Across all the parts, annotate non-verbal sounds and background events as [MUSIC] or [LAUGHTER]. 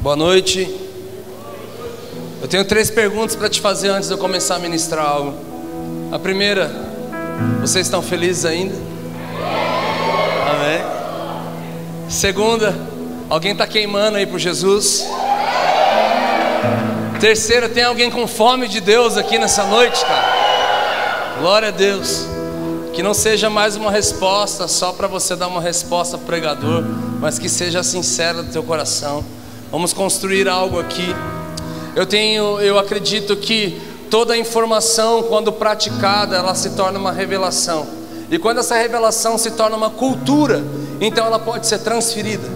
Boa noite. Eu tenho três perguntas para te fazer antes de eu começar a ministrar algo. A primeira, vocês estão felizes ainda? Amém. Segunda, alguém está queimando aí por Jesus? Terceira, tem alguém com fome de Deus aqui nessa noite, cara? Glória a Deus. Que não seja mais uma resposta só para você dar uma resposta pregador, mas que seja sincera do teu coração. Vamos construir algo aqui. Eu tenho, eu acredito que toda informação, quando praticada, ela se torna uma revelação. E quando essa revelação se torna uma cultura, então ela pode ser transferida.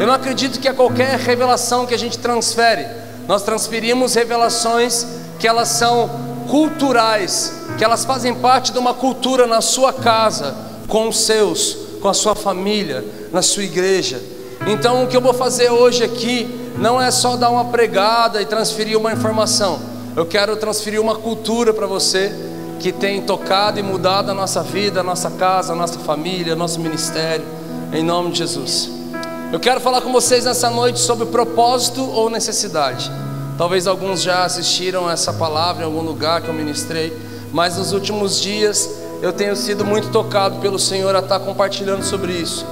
Eu não acredito que a qualquer revelação que a gente transfere, nós transferimos revelações que elas são culturais, que elas fazem parte de uma cultura na sua casa, com os seus, com a sua família, na sua igreja. Então, o que eu vou fazer hoje aqui não é só dar uma pregada e transferir uma informação. Eu quero transferir uma cultura para você que tem tocado e mudado a nossa vida, a nossa casa, a nossa família, nosso ministério, em nome de Jesus. Eu quero falar com vocês nessa noite sobre propósito ou necessidade. Talvez alguns já assistiram essa palavra em algum lugar que eu ministrei, mas nos últimos dias eu tenho sido muito tocado pelo Senhor a estar compartilhando sobre isso.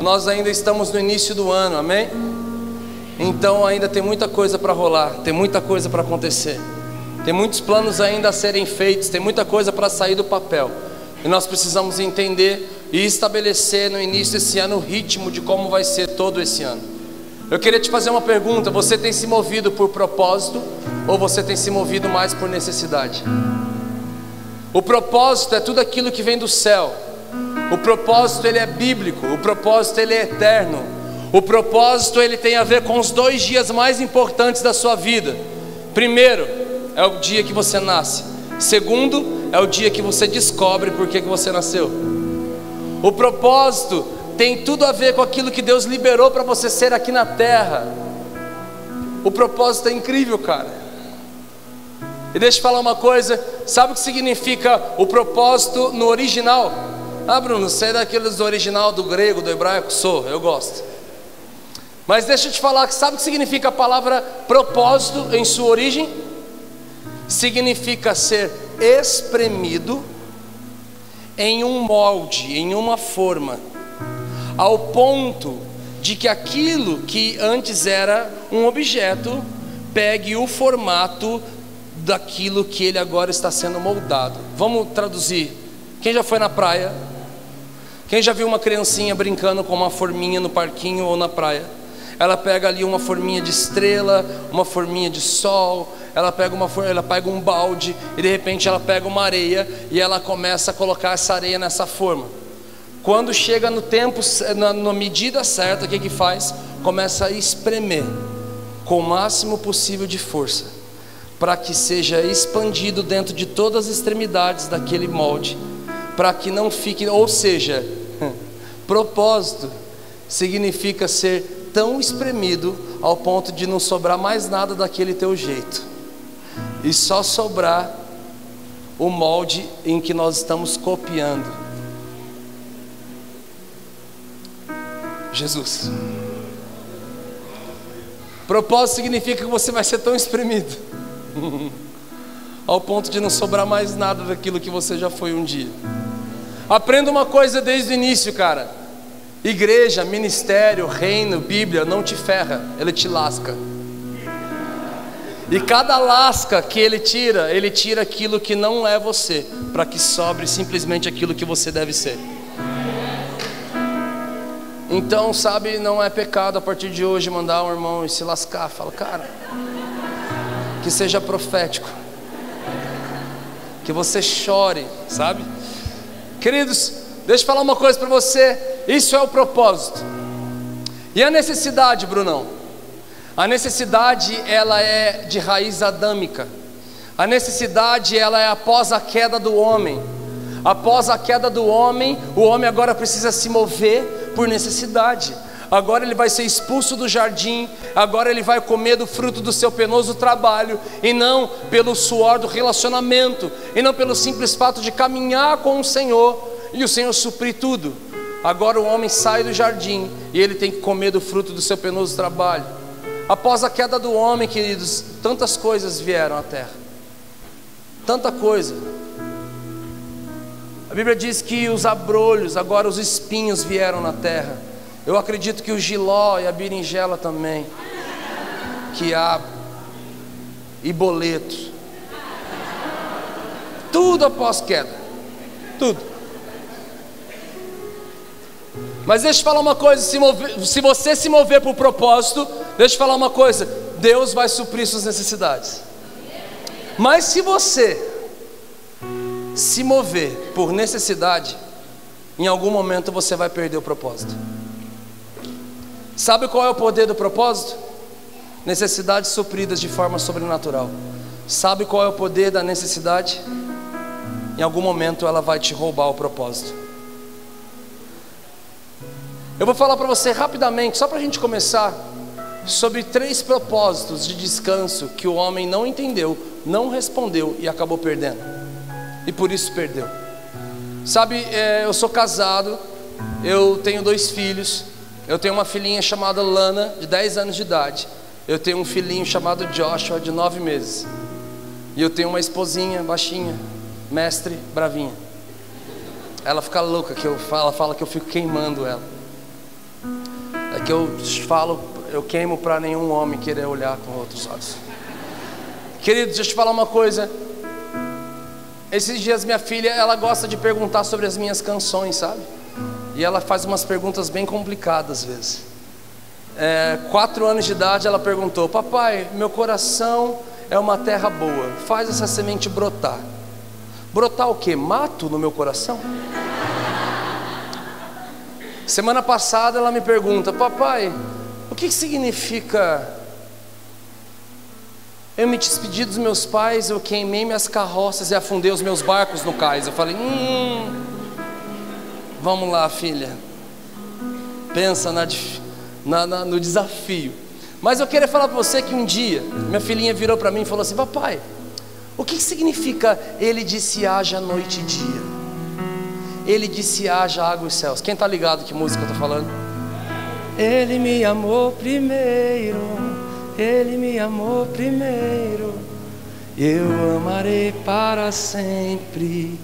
Nós ainda estamos no início do ano, amém? Então ainda tem muita coisa para rolar, tem muita coisa para acontecer. Tem muitos planos ainda a serem feitos, tem muita coisa para sair do papel. E nós precisamos entender e estabelecer no início desse ano o ritmo de como vai ser todo esse ano. Eu queria te fazer uma pergunta: você tem se movido por propósito ou você tem se movido mais por necessidade? O propósito é tudo aquilo que vem do céu. O propósito ele é bíblico, o propósito ele é eterno. O propósito ele tem a ver com os dois dias mais importantes da sua vida. Primeiro é o dia que você nasce. Segundo é o dia que você descobre por que, que você nasceu. O propósito tem tudo a ver com aquilo que Deus liberou para você ser aqui na terra. O propósito é incrível, cara. E deixa eu falar uma coisa: sabe o que significa o propósito no original? Ah, Bruno, você é daqueles original do grego, do hebraico? Sou, eu gosto. Mas deixa eu te falar, sabe o que significa a palavra propósito em sua origem? Significa ser espremido em um molde, em uma forma, ao ponto de que aquilo que antes era um objeto pegue o formato daquilo que ele agora está sendo moldado. Vamos traduzir. Quem já foi na praia? Quem já viu uma criancinha brincando com uma forminha no parquinho ou na praia? Ela pega ali uma forminha de estrela, uma forminha de sol, ela pega uma ela pega um balde e de repente ela pega uma areia e ela começa a colocar essa areia nessa forma. Quando chega no tempo, na, na medida certa, o que que faz? Começa a espremer com o máximo possível de força, para que seja expandido dentro de todas as extremidades daquele molde, para que não fique, ou seja, [LAUGHS] Propósito significa ser tão espremido ao ponto de não sobrar mais nada daquele teu jeito, e só sobrar o molde em que nós estamos copiando. Jesus. Propósito significa que você vai ser tão espremido, [LAUGHS] ao ponto de não sobrar mais nada daquilo que você já foi um dia. Aprenda uma coisa desde o início, cara. Igreja, ministério, reino, Bíblia não te ferra, ele te lasca. E cada lasca que ele tira, ele tira aquilo que não é você, para que sobre simplesmente aquilo que você deve ser. Então, sabe, não é pecado a partir de hoje mandar um irmão e se lascar. Fala, cara, que seja profético, que você chore, sabe? Queridos, deixa eu falar uma coisa para você. Isso é o propósito. E a necessidade, Brunão? A necessidade, ela é de raiz adâmica. A necessidade, ela é após a queda do homem. Após a queda do homem, o homem agora precisa se mover por necessidade agora ele vai ser expulso do jardim, agora ele vai comer do fruto do seu penoso trabalho, e não pelo suor do relacionamento, e não pelo simples fato de caminhar com o Senhor e o Senhor suprir tudo. Agora o homem sai do jardim e ele tem que comer do fruto do seu penoso trabalho. Após a queda do homem, queridos, tantas coisas vieram à terra. Tanta coisa. A Bíblia diz que os abrolhos, agora os espinhos vieram na terra. Eu acredito que o giló e a berinjela também. Há e boleto. Tudo após queda. Tudo. Mas deixa eu falar uma coisa: se, mover, se você se mover por propósito, deixa eu falar uma coisa: Deus vai suprir suas necessidades. Mas se você se mover por necessidade, em algum momento você vai perder o propósito. Sabe qual é o poder do propósito? Necessidades supridas de forma sobrenatural. Sabe qual é o poder da necessidade? Em algum momento ela vai te roubar o propósito. Eu vou falar para você rapidamente, só para a gente começar, sobre três propósitos de descanso que o homem não entendeu, não respondeu e acabou perdendo. E por isso perdeu. Sabe, é, eu sou casado, eu tenho dois filhos, eu tenho uma filhinha chamada Lana, de 10 anos de idade. Eu tenho um filhinho chamado Joshua, de 9 meses. E eu tenho uma esposinha baixinha, mestre bravinha. Ela fica louca que eu ela fala que eu fico queimando ela. É que eu falo, eu queimo para nenhum homem querer olhar com outros olhos. Queridos, deixa eu te falar uma coisa. Esses dias minha filha, ela gosta de perguntar sobre as minhas canções, sabe? E ela faz umas perguntas bem complicadas às vezes. É, quatro anos de idade, ela perguntou: Papai, meu coração é uma terra boa, faz essa semente brotar. Brotar o que? Mato no meu coração? Semana passada ela me pergunta: Papai, o que significa eu me despedi dos meus pais, eu queimei minhas carroças e afundei os meus barcos no cais. Eu falei: Hum, vamos lá, filha. Pensa na, na, na, no desafio. Mas eu queria falar para você que um dia, minha filhinha virou para mim e falou assim: Papai, o que significa ele disse haja noite e dia? Ele disse haja água e céus. Quem está ligado que música eu estou falando? Ele me amou primeiro ele me amou primeiro, eu amarei para sempre,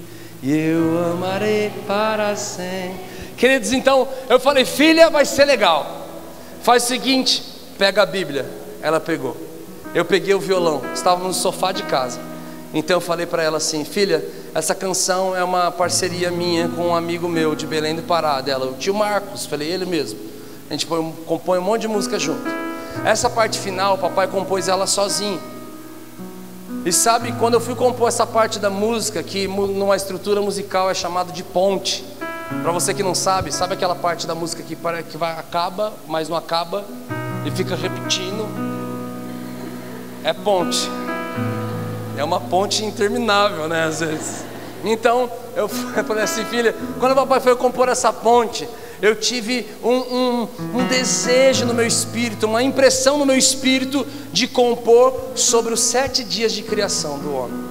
eu amarei para sempre. Queridos, então eu falei, filha, vai ser legal. Faz o seguinte, pega a Bíblia. Ela pegou. Eu peguei o violão, estávamos no sofá de casa. Então eu falei para ela assim, filha, essa canção é uma parceria minha com um amigo meu de Belém do Pará, dela, o tio Marcos, falei ele mesmo. A gente compõe um monte de música junto. Essa parte final, o papai compôs ela sozinho. E sabe, quando eu fui compor essa parte da música, que numa estrutura musical é chamado de ponte. Para você que não sabe, sabe aquela parte da música que, que vai, acaba, mas não acaba, e fica repetindo? É ponte. É uma ponte interminável, né? Às vezes. Então, eu [LAUGHS] falei assim, filha, quando o papai foi compor essa ponte, eu tive um, um, um, desejo no meu espírito, uma impressão no meu espírito de compor sobre os sete dias de criação do homem.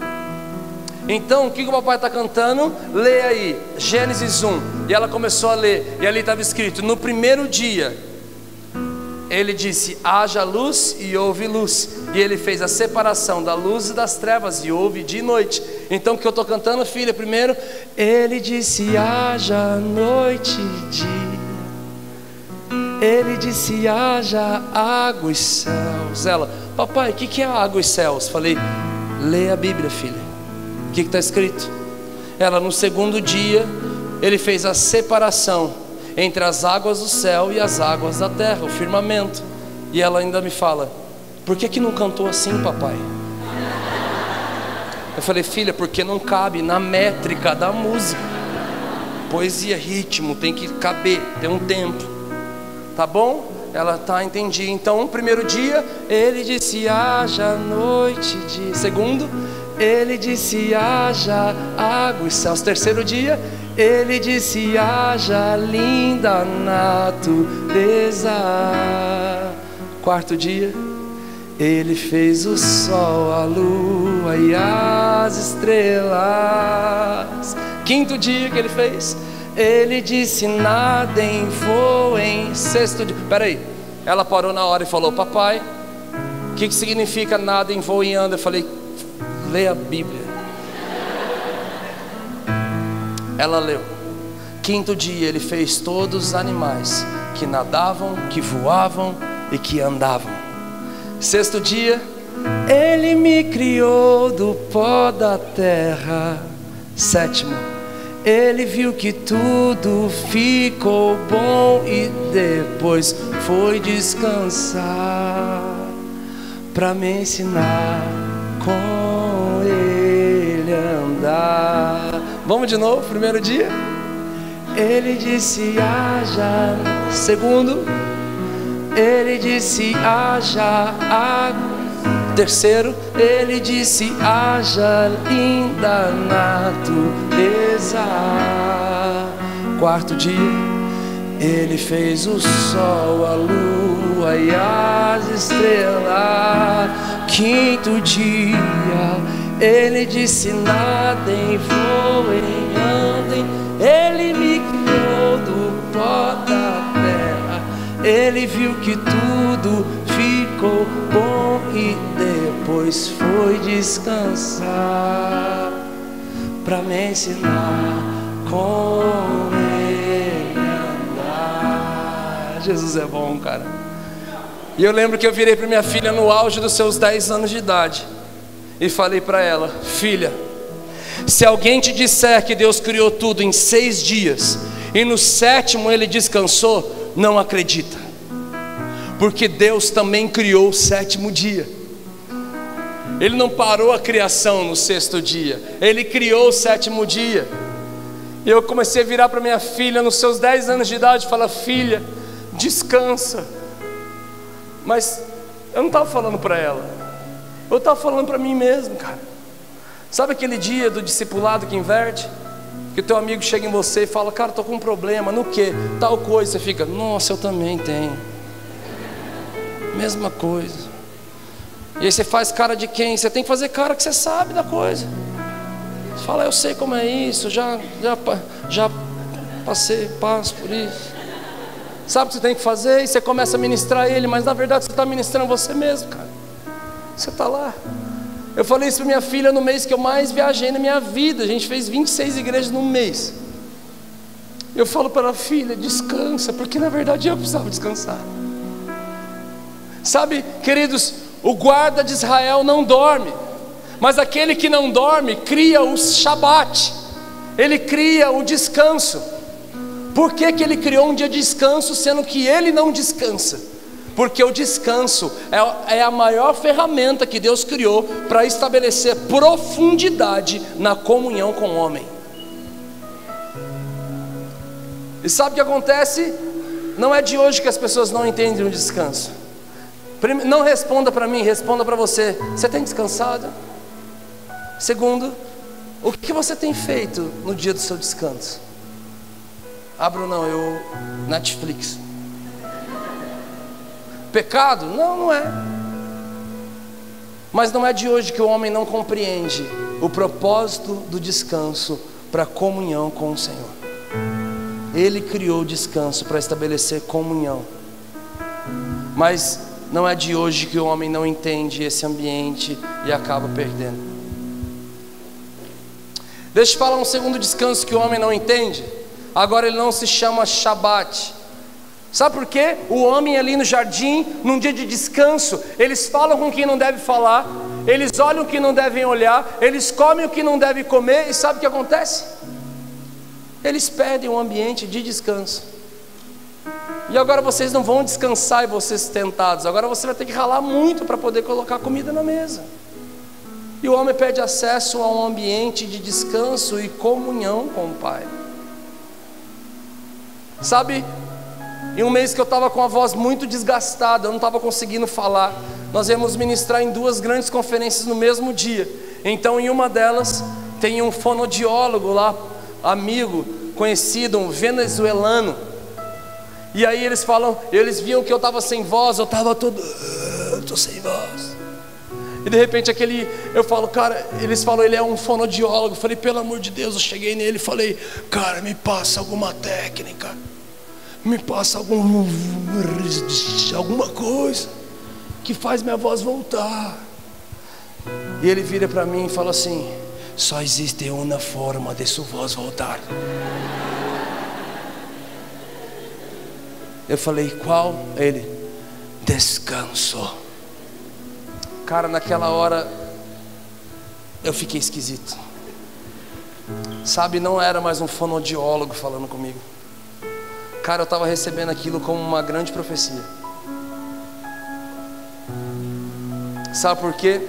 Então, o que, o papai está cantando? Lê aí, Gênesis 1. E ela começou a ler, e ali estava escrito: No primeiro dia, ele disse: haja luz e houve luz. E ele fez a separação da luz e das trevas, e houve de noite. Então, o que eu estou cantando, filha, primeiro, ele disse: haja noite e dia. Ele disse: haja água e céus. Ela, papai, o que, que é água e céus? Falei: lê a Bíblia, filha. O que está escrito? Ela, no segundo dia, ele fez a separação entre as águas do céu e as águas da terra, o firmamento. E ela ainda me fala: Por que, que não cantou assim, papai? Eu falei, filha, porque não cabe na métrica da música. Poesia, ritmo, tem que caber, tem um tempo. Tá bom? Ela tá, entendi. Então, primeiro dia, ele disse: haja noite de. Segundo, ele disse: haja água e céus. Terceiro dia, ele disse: haja linda natureza. Quarto dia, ele fez o sol, a lua e as estrelas. Quinto dia que ele fez, ele disse: nadem, voem. Sexto dia, peraí, ela parou na hora e falou: Papai, O que, que significa nada em voo e anda? Eu falei, lê a Bíblia. Ela leu. Quinto dia ele fez todos os animais que nadavam, que voavam e que andavam. Sexto dia, ele me criou do pó da terra. Sétimo, ele viu que tudo ficou bom e depois foi descansar para me ensinar com ele andar. Vamos de novo, primeiro dia. Ele disse haja. Segundo, ele disse haja água. Terceiro, ele disse haja linda natureza. Quarto dia, ele fez o sol, a lua e as estrelas. Quinto dia, ele disse voem, andem. Ele viu que tudo ficou bom e depois foi descansar para me ensinar como ele andar. Jesus é bom, cara. E eu lembro que eu virei para minha filha no auge dos seus 10 anos de idade e falei para ela: Filha, se alguém te disser que Deus criou tudo em seis dias e no sétimo ele descansou, não acredita porque Deus também criou o sétimo dia. Ele não parou a criação no sexto dia, ele criou o sétimo dia. E eu comecei a virar para minha filha nos seus dez anos de idade falar: Filha, descansa. Mas eu não estava falando para ela, eu estava falando para mim mesmo, cara. Sabe aquele dia do discipulado que inverte? Que teu amigo chega em você e fala: Cara, estou com um problema, no que? Tal coisa. Você fica: Nossa, eu também tenho. Mesma coisa. E aí você faz cara de quem? Você tem que fazer cara que você sabe da coisa. Você fala, eu sei como é isso, já, já, já passei, passo por isso. Sabe o que você tem que fazer? E você começa a ministrar ele, mas na verdade você está ministrando você mesmo, cara. Você está lá. Eu falei isso para minha filha no mês que eu mais viajei na minha vida. A gente fez 26 igrejas num mês. Eu falo para ela, filha, descansa, porque na verdade eu precisava descansar. Sabe, queridos, o guarda de Israel não dorme, mas aquele que não dorme cria o Shabat, ele cria o descanso. Por que, que ele criou um dia de descanso, sendo que ele não descansa? Porque o descanso é, é a maior ferramenta que Deus criou para estabelecer profundidade na comunhão com o homem. E sabe o que acontece? Não é de hoje que as pessoas não entendem o descanso. Não responda para mim, responda para você. Você tem descansado? Segundo, o que você tem feito no dia do seu descanso? Ah, Bruno, eu. Netflix. Pecado? Não, não é. Mas não é de hoje que o homem não compreende o propósito do descanso para comunhão com o Senhor. Ele criou o descanso para estabelecer comunhão. Mas não é de hoje que o homem não entende esse ambiente e acaba perdendo. Deixa eu falar um segundo descanso que o homem não entende. Agora ele não se chama Shabat. Sabe por quê? O homem ali no jardim, num dia de descanso, eles falam com quem não deve falar, eles olham o que não devem olhar, eles comem o que não devem comer, e sabe o que acontece? Eles perdem o ambiente de descanso. E agora vocês não vão descansar e ser tentados. Agora você vai ter que ralar muito para poder colocar comida na mesa. E o homem pede acesso a um ambiente de descanso e comunhão com o Pai. Sabe, em um mês que eu estava com a voz muito desgastada, eu não estava conseguindo falar. Nós íamos ministrar em duas grandes conferências no mesmo dia. Então, em uma delas, tem um fonodiólogo lá, amigo, conhecido, um venezuelano e aí eles falam, eles viam que eu estava sem voz, eu estava todo, estou sem voz. E de repente aquele, eu falo, cara, eles falam, ele é um fonodiólogo. Eu falei, pelo amor de Deus, eu cheguei nele e falei, cara, me passa alguma técnica, me passa algum, alguma coisa. que faz minha voz voltar. E ele vira para mim e fala assim: só existe uma forma de sua voz voltar. Eu falei, qual? Ele, descanso. Cara, naquela hora eu fiquei esquisito. Sabe, não era mais um fonodiólogo falando comigo. Cara, eu estava recebendo aquilo como uma grande profecia. Sabe por quê?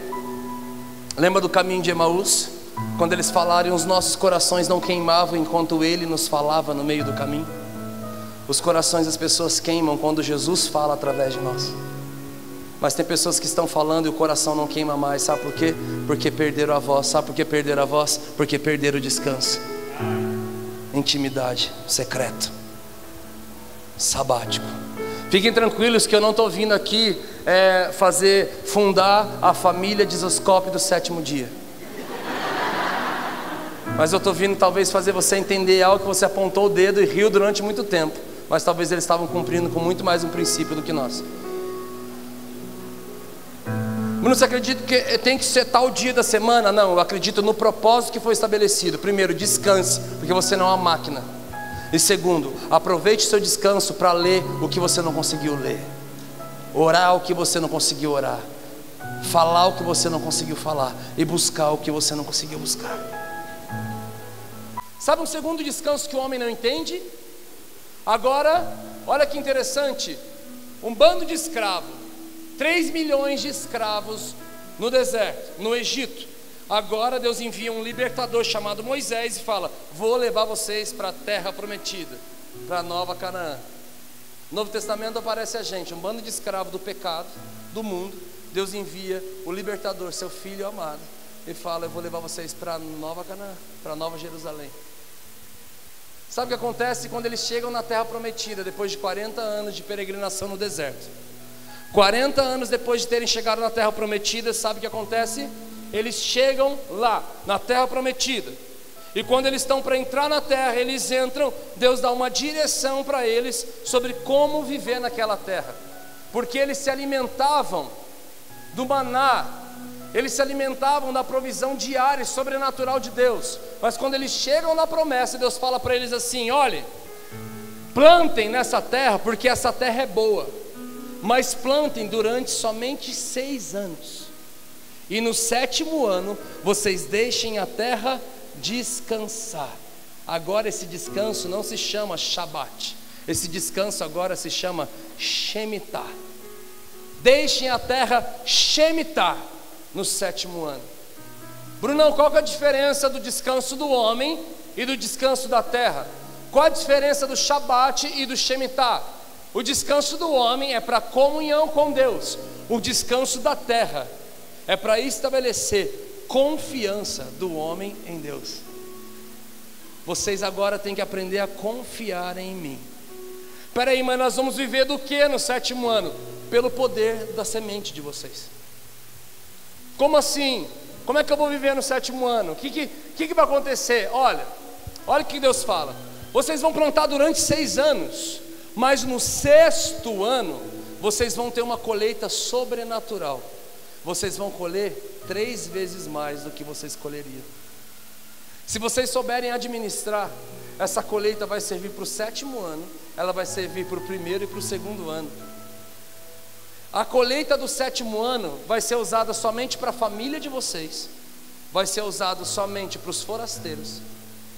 Lembra do caminho de Emaús? Quando eles falaram, os nossos corações não queimavam enquanto ele nos falava no meio do caminho. Os corações das pessoas queimam quando Jesus fala através de nós. Mas tem pessoas que estão falando e o coração não queima mais, sabe por quê? Porque perderam a voz. Sabe por que perderam a voz? Porque perderam o descanso. Intimidade, secreto, sabático. Fiquem tranquilos que eu não estou vindo aqui é, fazer fundar a família de Zoscope do sétimo dia. Mas eu estou vindo talvez fazer você entender algo que você apontou o dedo e riu durante muito tempo. Mas talvez eles estavam cumprindo com muito mais um princípio do que nós. Bruno, você acredita que tem que ser tal dia da semana? Não, eu acredito no propósito que foi estabelecido. Primeiro, descanse, porque você não é uma máquina. E segundo, aproveite seu descanso para ler o que você não conseguiu ler, orar o que você não conseguiu orar, falar o que você não conseguiu falar e buscar o que você não conseguiu buscar. Sabe um segundo descanso que o homem não entende? Agora, olha que interessante: um bando de escravos 3 milhões de escravos no deserto, no Egito. Agora Deus envia um libertador chamado Moisés e fala: Vou levar vocês para a terra prometida, para a nova Canaã. No Novo Testamento aparece a gente, um bando de escravos do pecado, do mundo. Deus envia o libertador, seu filho amado, e fala: Eu vou levar vocês para a nova Canaã, para a nova Jerusalém. Sabe o que acontece quando eles chegam na terra prometida, depois de 40 anos de peregrinação no deserto? 40 anos depois de terem chegado na terra prometida, sabe o que acontece? Eles chegam lá, na terra prometida. E quando eles estão para entrar na terra, eles entram, Deus dá uma direção para eles sobre como viver naquela terra. Porque eles se alimentavam do maná, eles se alimentavam da provisão diária e sobrenatural de Deus. Mas quando eles chegam na promessa, Deus fala para eles assim: olhe, plantem nessa terra, porque essa terra é boa mas plantem durante somente seis anos. E no sétimo ano vocês deixem a terra descansar. Agora esse descanso não se chama Shabat. Esse descanso agora se chama Shemitah. Deixem a terra Shemitah no sétimo ano. Brunão, qual é a diferença do descanso do homem e do descanso da terra? Qual a diferença do Shabat e do Shemitah? O descanso do homem é para comunhão com Deus. O descanso da terra é para estabelecer confiança do homem em Deus. Vocês agora têm que aprender a confiar em mim. Peraí, mas nós vamos viver do que no sétimo ano? Pelo poder da semente de vocês. Como assim? Como é que eu vou viver no sétimo ano? O que, que, que, que vai acontecer? Olha, olha o que Deus fala. Vocês vão plantar durante seis anos. Mas no sexto ano, vocês vão ter uma colheita sobrenatural. Vocês vão colher três vezes mais do que vocês colheriam. Se vocês souberem administrar, essa colheita vai servir para o sétimo ano, ela vai servir para o primeiro e para o segundo ano. A colheita do sétimo ano vai ser usada somente para a família de vocês, vai ser usada somente para os forasteiros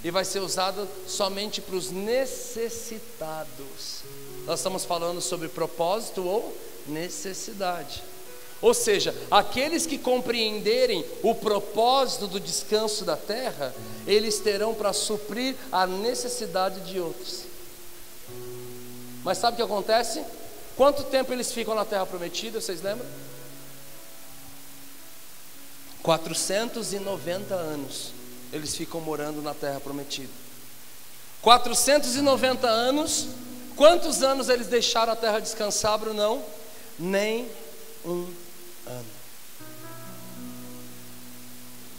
e vai ser usado somente para os necessitados. Nós estamos falando sobre propósito ou necessidade. Ou seja, aqueles que compreenderem o propósito do descanso da terra, eles terão para suprir a necessidade de outros. Mas sabe o que acontece? Quanto tempo eles ficam na terra prometida, vocês lembram? 490 anos eles ficam morando na terra prometida. 490 anos, quantos anos eles deixaram a terra descansar, Brunão? Nem um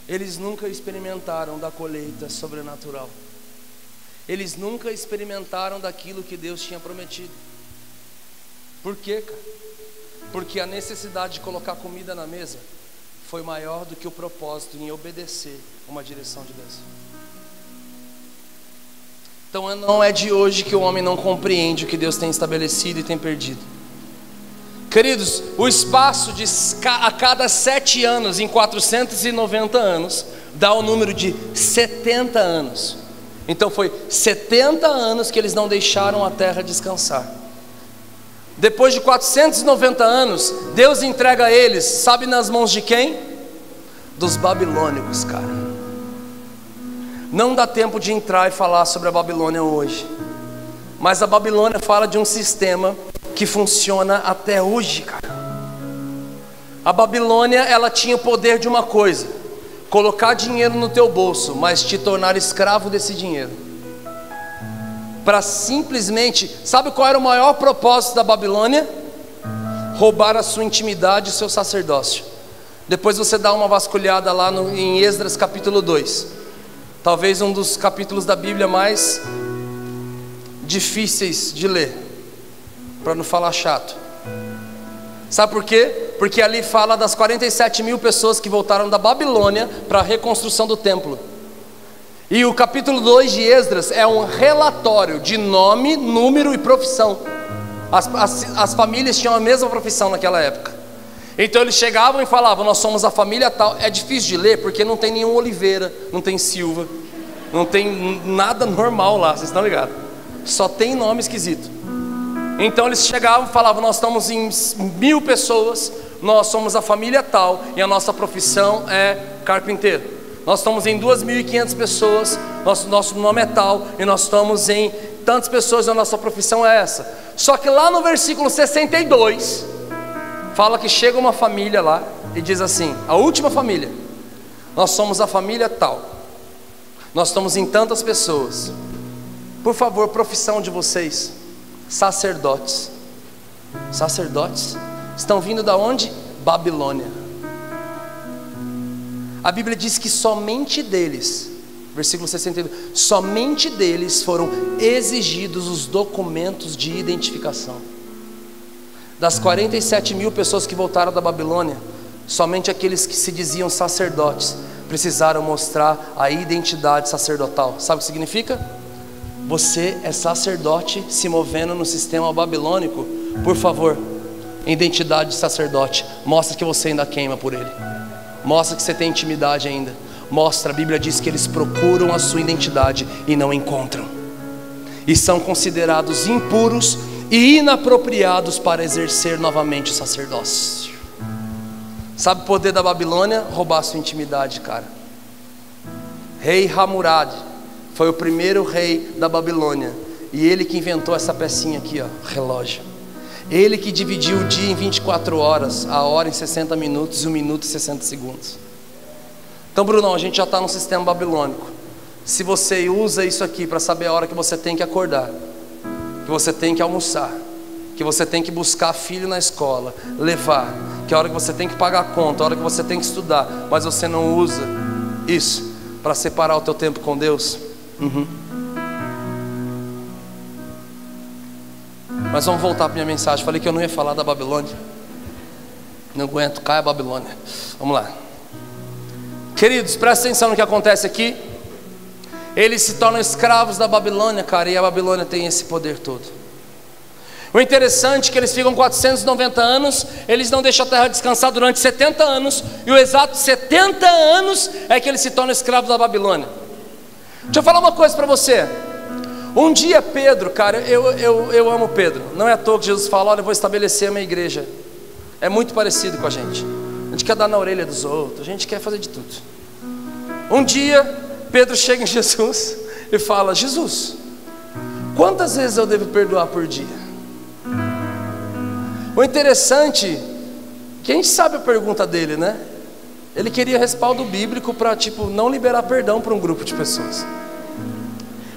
Eles nunca experimentaram da colheita sobrenatural. Eles nunca experimentaram daquilo que Deus tinha prometido. Por quê, cara? Porque a necessidade de colocar comida na mesa foi maior do que o propósito em obedecer uma direção de Deus. Então não é de hoje que o homem não compreende o que Deus tem estabelecido e tem perdido. Queridos, o espaço de a cada sete anos, em 490 anos, dá o número de 70 anos. Então foi 70 anos que eles não deixaram a terra descansar. Depois de 490 anos, Deus entrega a eles, sabe nas mãos de quem? Dos babilônicos, cara. Não dá tempo de entrar e falar sobre a Babilônia hoje. Mas a Babilônia fala de um sistema que funciona até hoje, cara. A Babilônia, ela tinha o poder de uma coisa: colocar dinheiro no teu bolso, mas te tornar escravo desse dinheiro. Para simplesmente, sabe qual era o maior propósito da Babilônia? Roubar a sua intimidade e o seu sacerdócio. Depois você dá uma vasculhada lá no, em Esdras capítulo 2. Talvez um dos capítulos da Bíblia mais difíceis de ler, para não falar chato. Sabe por quê? Porque ali fala das 47 mil pessoas que voltaram da Babilônia para a reconstrução do templo. E o capítulo 2 de Esdras é um relatório de nome, número e profissão. As, as, as famílias tinham a mesma profissão naquela época. Então eles chegavam e falavam: Nós somos a família tal. É difícil de ler porque não tem nenhum Oliveira, não tem Silva, não tem nada normal lá, vocês estão ligados? Só tem nome esquisito. Então eles chegavam e falavam: Nós estamos em mil pessoas, nós somos a família tal e a nossa profissão é carpinteiro. Nós estamos em 2.500 pessoas, nosso, nosso nome é tal e nós estamos em tantas pessoas e a nossa profissão é essa. Só que lá no versículo 62 fala que chega uma família lá e diz assim: a última família, nós somos a família tal, nós estamos em tantas pessoas. Por favor, profissão de vocês, sacerdotes. Sacerdotes estão vindo da onde? Babilônia. A Bíblia diz que somente deles, versículo 62, somente deles foram exigidos os documentos de identificação. Das 47 mil pessoas que voltaram da Babilônia, somente aqueles que se diziam sacerdotes precisaram mostrar a identidade sacerdotal. Sabe o que significa? Você é sacerdote se movendo no sistema babilônico. Por favor, identidade de sacerdote. Mostra que você ainda queima por ele. Mostra que você tem intimidade ainda. Mostra, a Bíblia diz que eles procuram a sua identidade e não encontram. E são considerados impuros e inapropriados para exercer novamente o sacerdócio. Sabe o poder da Babilônia? Roubar sua intimidade, cara. Rei Hammurabi foi o primeiro rei da Babilônia. E ele que inventou essa pecinha aqui, ó, relógio. Ele que dividiu o dia em 24 horas, a hora em 60 minutos e o minuto em 60 segundos. Então, Brunão, a gente já está no sistema babilônico. Se você usa isso aqui para saber a hora que você tem que acordar, que você tem que almoçar, que você tem que buscar filho na escola, levar, que a hora que você tem que pagar a conta, a hora que você tem que estudar, mas você não usa isso para separar o teu tempo com Deus. Uhum. Mas vamos voltar para minha mensagem. Falei que eu não ia falar da Babilônia. Não aguento, cai a Babilônia. Vamos lá. Queridos, presta atenção no que acontece aqui. Eles se tornam escravos da Babilônia, cara, e a Babilônia tem esse poder todo. O interessante é que eles ficam 490 anos, eles não deixam a terra descansar durante 70 anos, e o exato 70 anos é que eles se tornam escravos da Babilônia. Deixa eu falar uma coisa para você. Um dia Pedro, cara, eu, eu, eu amo Pedro. Não é à toa que Jesus fala: olha, eu vou estabelecer a minha igreja. É muito parecido com a gente. A gente quer dar na orelha dos outros, a gente quer fazer de tudo. Um dia Pedro [LAUGHS] chega em Jesus e fala: Jesus, quantas vezes eu devo perdoar por dia? O interessante, que a gente sabe a pergunta dele, né? Ele queria respaldo bíblico para tipo não liberar perdão para um grupo de pessoas.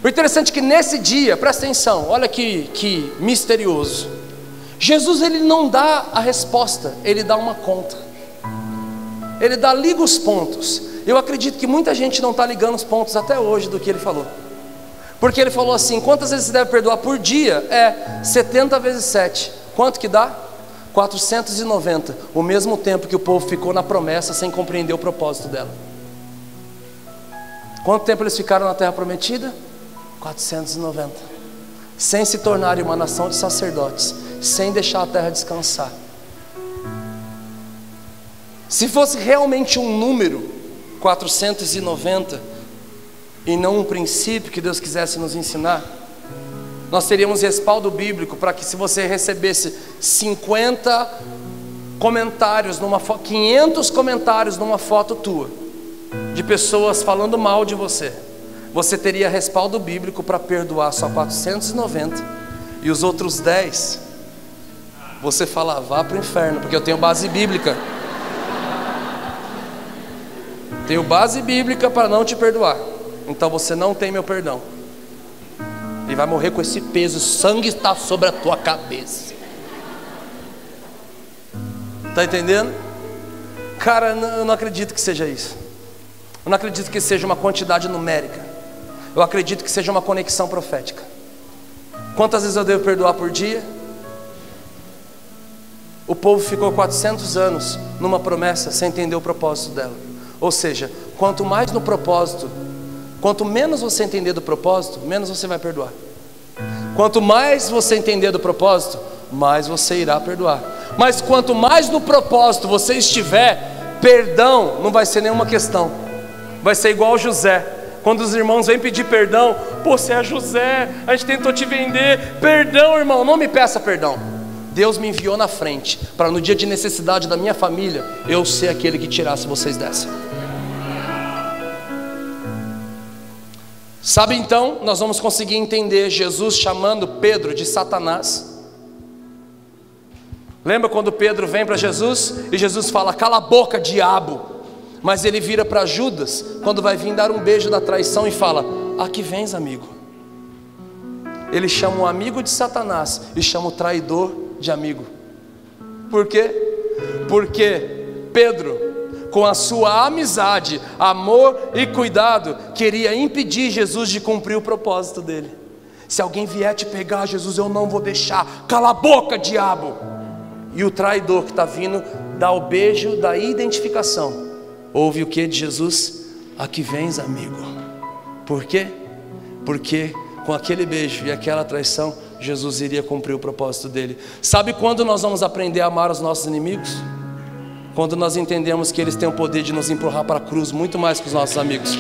O interessante é que nesse dia, presta atenção, olha que, que misterioso. Jesus ele não dá a resposta, ele dá uma conta. Ele dá liga os pontos. Eu acredito que muita gente não está ligando os pontos até hoje do que ele falou. Porque ele falou assim: quantas vezes você deve perdoar por dia? É 70 vezes 7. Quanto que dá? 490, o mesmo tempo que o povo ficou na promessa sem compreender o propósito dela. Quanto tempo eles ficaram na terra prometida? 490. Sem se tornarem uma nação de sacerdotes, sem deixar a terra descansar. Se fosse realmente um número, 490, e não um princípio que Deus quisesse nos ensinar, nós teríamos respaldo bíblico para que se você recebesse 50 comentários numa foto, 500 comentários numa foto tua, de pessoas falando mal de você, você teria respaldo bíblico para perdoar só 490 e os outros 10 você fala, vá para o inferno, porque eu tenho base bíblica. Tenho base bíblica para não te perdoar. Então você não tem meu perdão. E vai morrer com esse peso, sangue está sobre a tua cabeça. Está entendendo? Cara, eu não acredito que seja isso. Eu não acredito que seja uma quantidade numérica. Eu acredito que seja uma conexão profética. Quantas vezes eu devo perdoar por dia? O povo ficou 400 anos numa promessa sem entender o propósito dela. Ou seja, quanto mais no propósito, quanto menos você entender do propósito, menos você vai perdoar. Quanto mais você entender do propósito, mais você irá perdoar. Mas quanto mais no propósito você estiver, perdão não vai ser nenhuma questão. Vai ser igual José. Quando os irmãos vêm pedir perdão, pô, você é José, a gente tentou te vender, perdão, irmão, não me peça perdão. Deus me enviou na frente para no dia de necessidade da minha família eu ser aquele que tirasse vocês dessa. Sabe então, nós vamos conseguir entender Jesus chamando Pedro de Satanás. Lembra quando Pedro vem para Jesus e Jesus fala: "Cala a boca, diabo". Mas ele vira para Judas quando vai vir dar um beijo da traição e fala: "Aqui vens, amigo". Ele chama o amigo de Satanás e chama o traidor de amigo. Por quê? Porque Pedro, com a sua amizade, amor e cuidado, queria impedir Jesus de cumprir o propósito dele. Se alguém vier te pegar, Jesus, eu não vou deixar. Cala a boca, diabo. E o traidor que está vindo dá o beijo da identificação. Ouve o que de Jesus? Aqui vens, amigo. Por quê? Porque com aquele beijo e aquela traição, Jesus iria cumprir o propósito dele. Sabe quando nós vamos aprender a amar os nossos inimigos? Quando nós entendemos que eles têm o poder de nos empurrar para a cruz muito mais que os nossos amigos.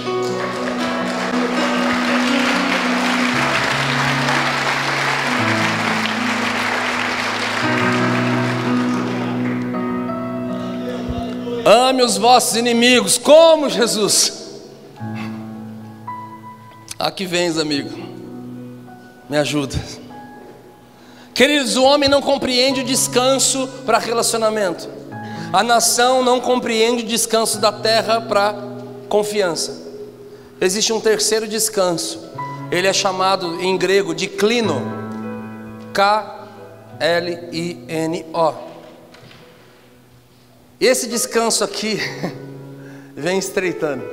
Ame os vossos inimigos, como Jesus. Aqui vens, amigo. Me ajuda. Queridos, o homem não compreende o descanso para relacionamento. A nação não compreende o descanso da terra para confiança. Existe um terceiro descanso. Ele é chamado em grego de clino. K-L-I-N-O. Esse descanso aqui [LAUGHS] vem estreitando.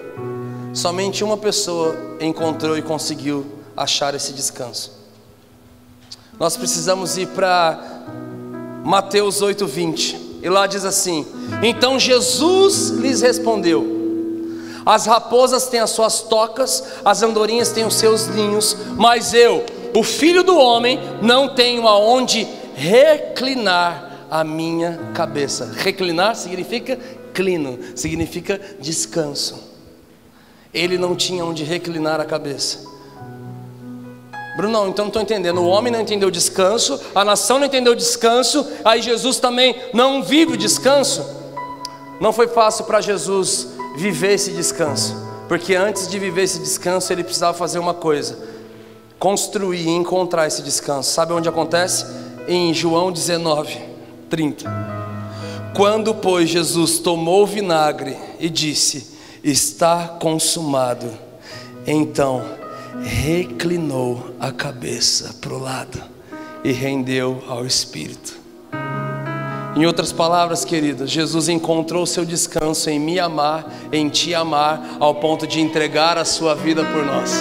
Somente uma pessoa encontrou e conseguiu achar esse descanso nós precisamos ir para Mateus 8:20. E lá diz assim: Então Jesus lhes respondeu: As raposas têm as suas tocas, as andorinhas têm os seus ninhos, mas eu, o filho do homem, não tenho aonde reclinar a minha cabeça. Reclinar significa clino, significa descanso. Ele não tinha onde reclinar a cabeça. Bruno, então não estou entendendo. O homem não entendeu o descanso, a nação não entendeu o descanso, aí Jesus também não vive o descanso. Não foi fácil para Jesus viver esse descanso, porque antes de viver esse descanso, ele precisava fazer uma coisa: construir e encontrar esse descanso. Sabe onde acontece? Em João 19, 30. Quando, pois, Jesus tomou o vinagre e disse: Está consumado, então reclinou a cabeça para o lado e rendeu ao Espírito. Em outras palavras, queridos, Jesus encontrou seu descanso em me amar, em te amar, ao ponto de entregar a sua vida por nós.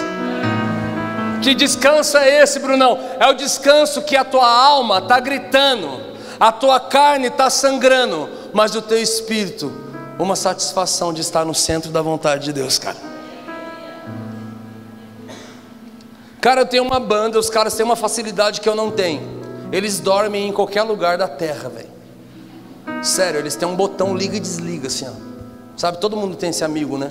Que descanso é esse, Brunão? É o descanso que a tua alma está gritando. A tua carne está sangrando, mas o teu espírito, uma satisfação de estar no centro da vontade de Deus, cara. Cara, eu tenho uma banda, os caras têm uma facilidade que eu não tenho. Eles dormem em qualquer lugar da terra, velho. Sério, eles têm um botão liga e desliga, assim, ó. Sabe, todo mundo tem esse amigo, né?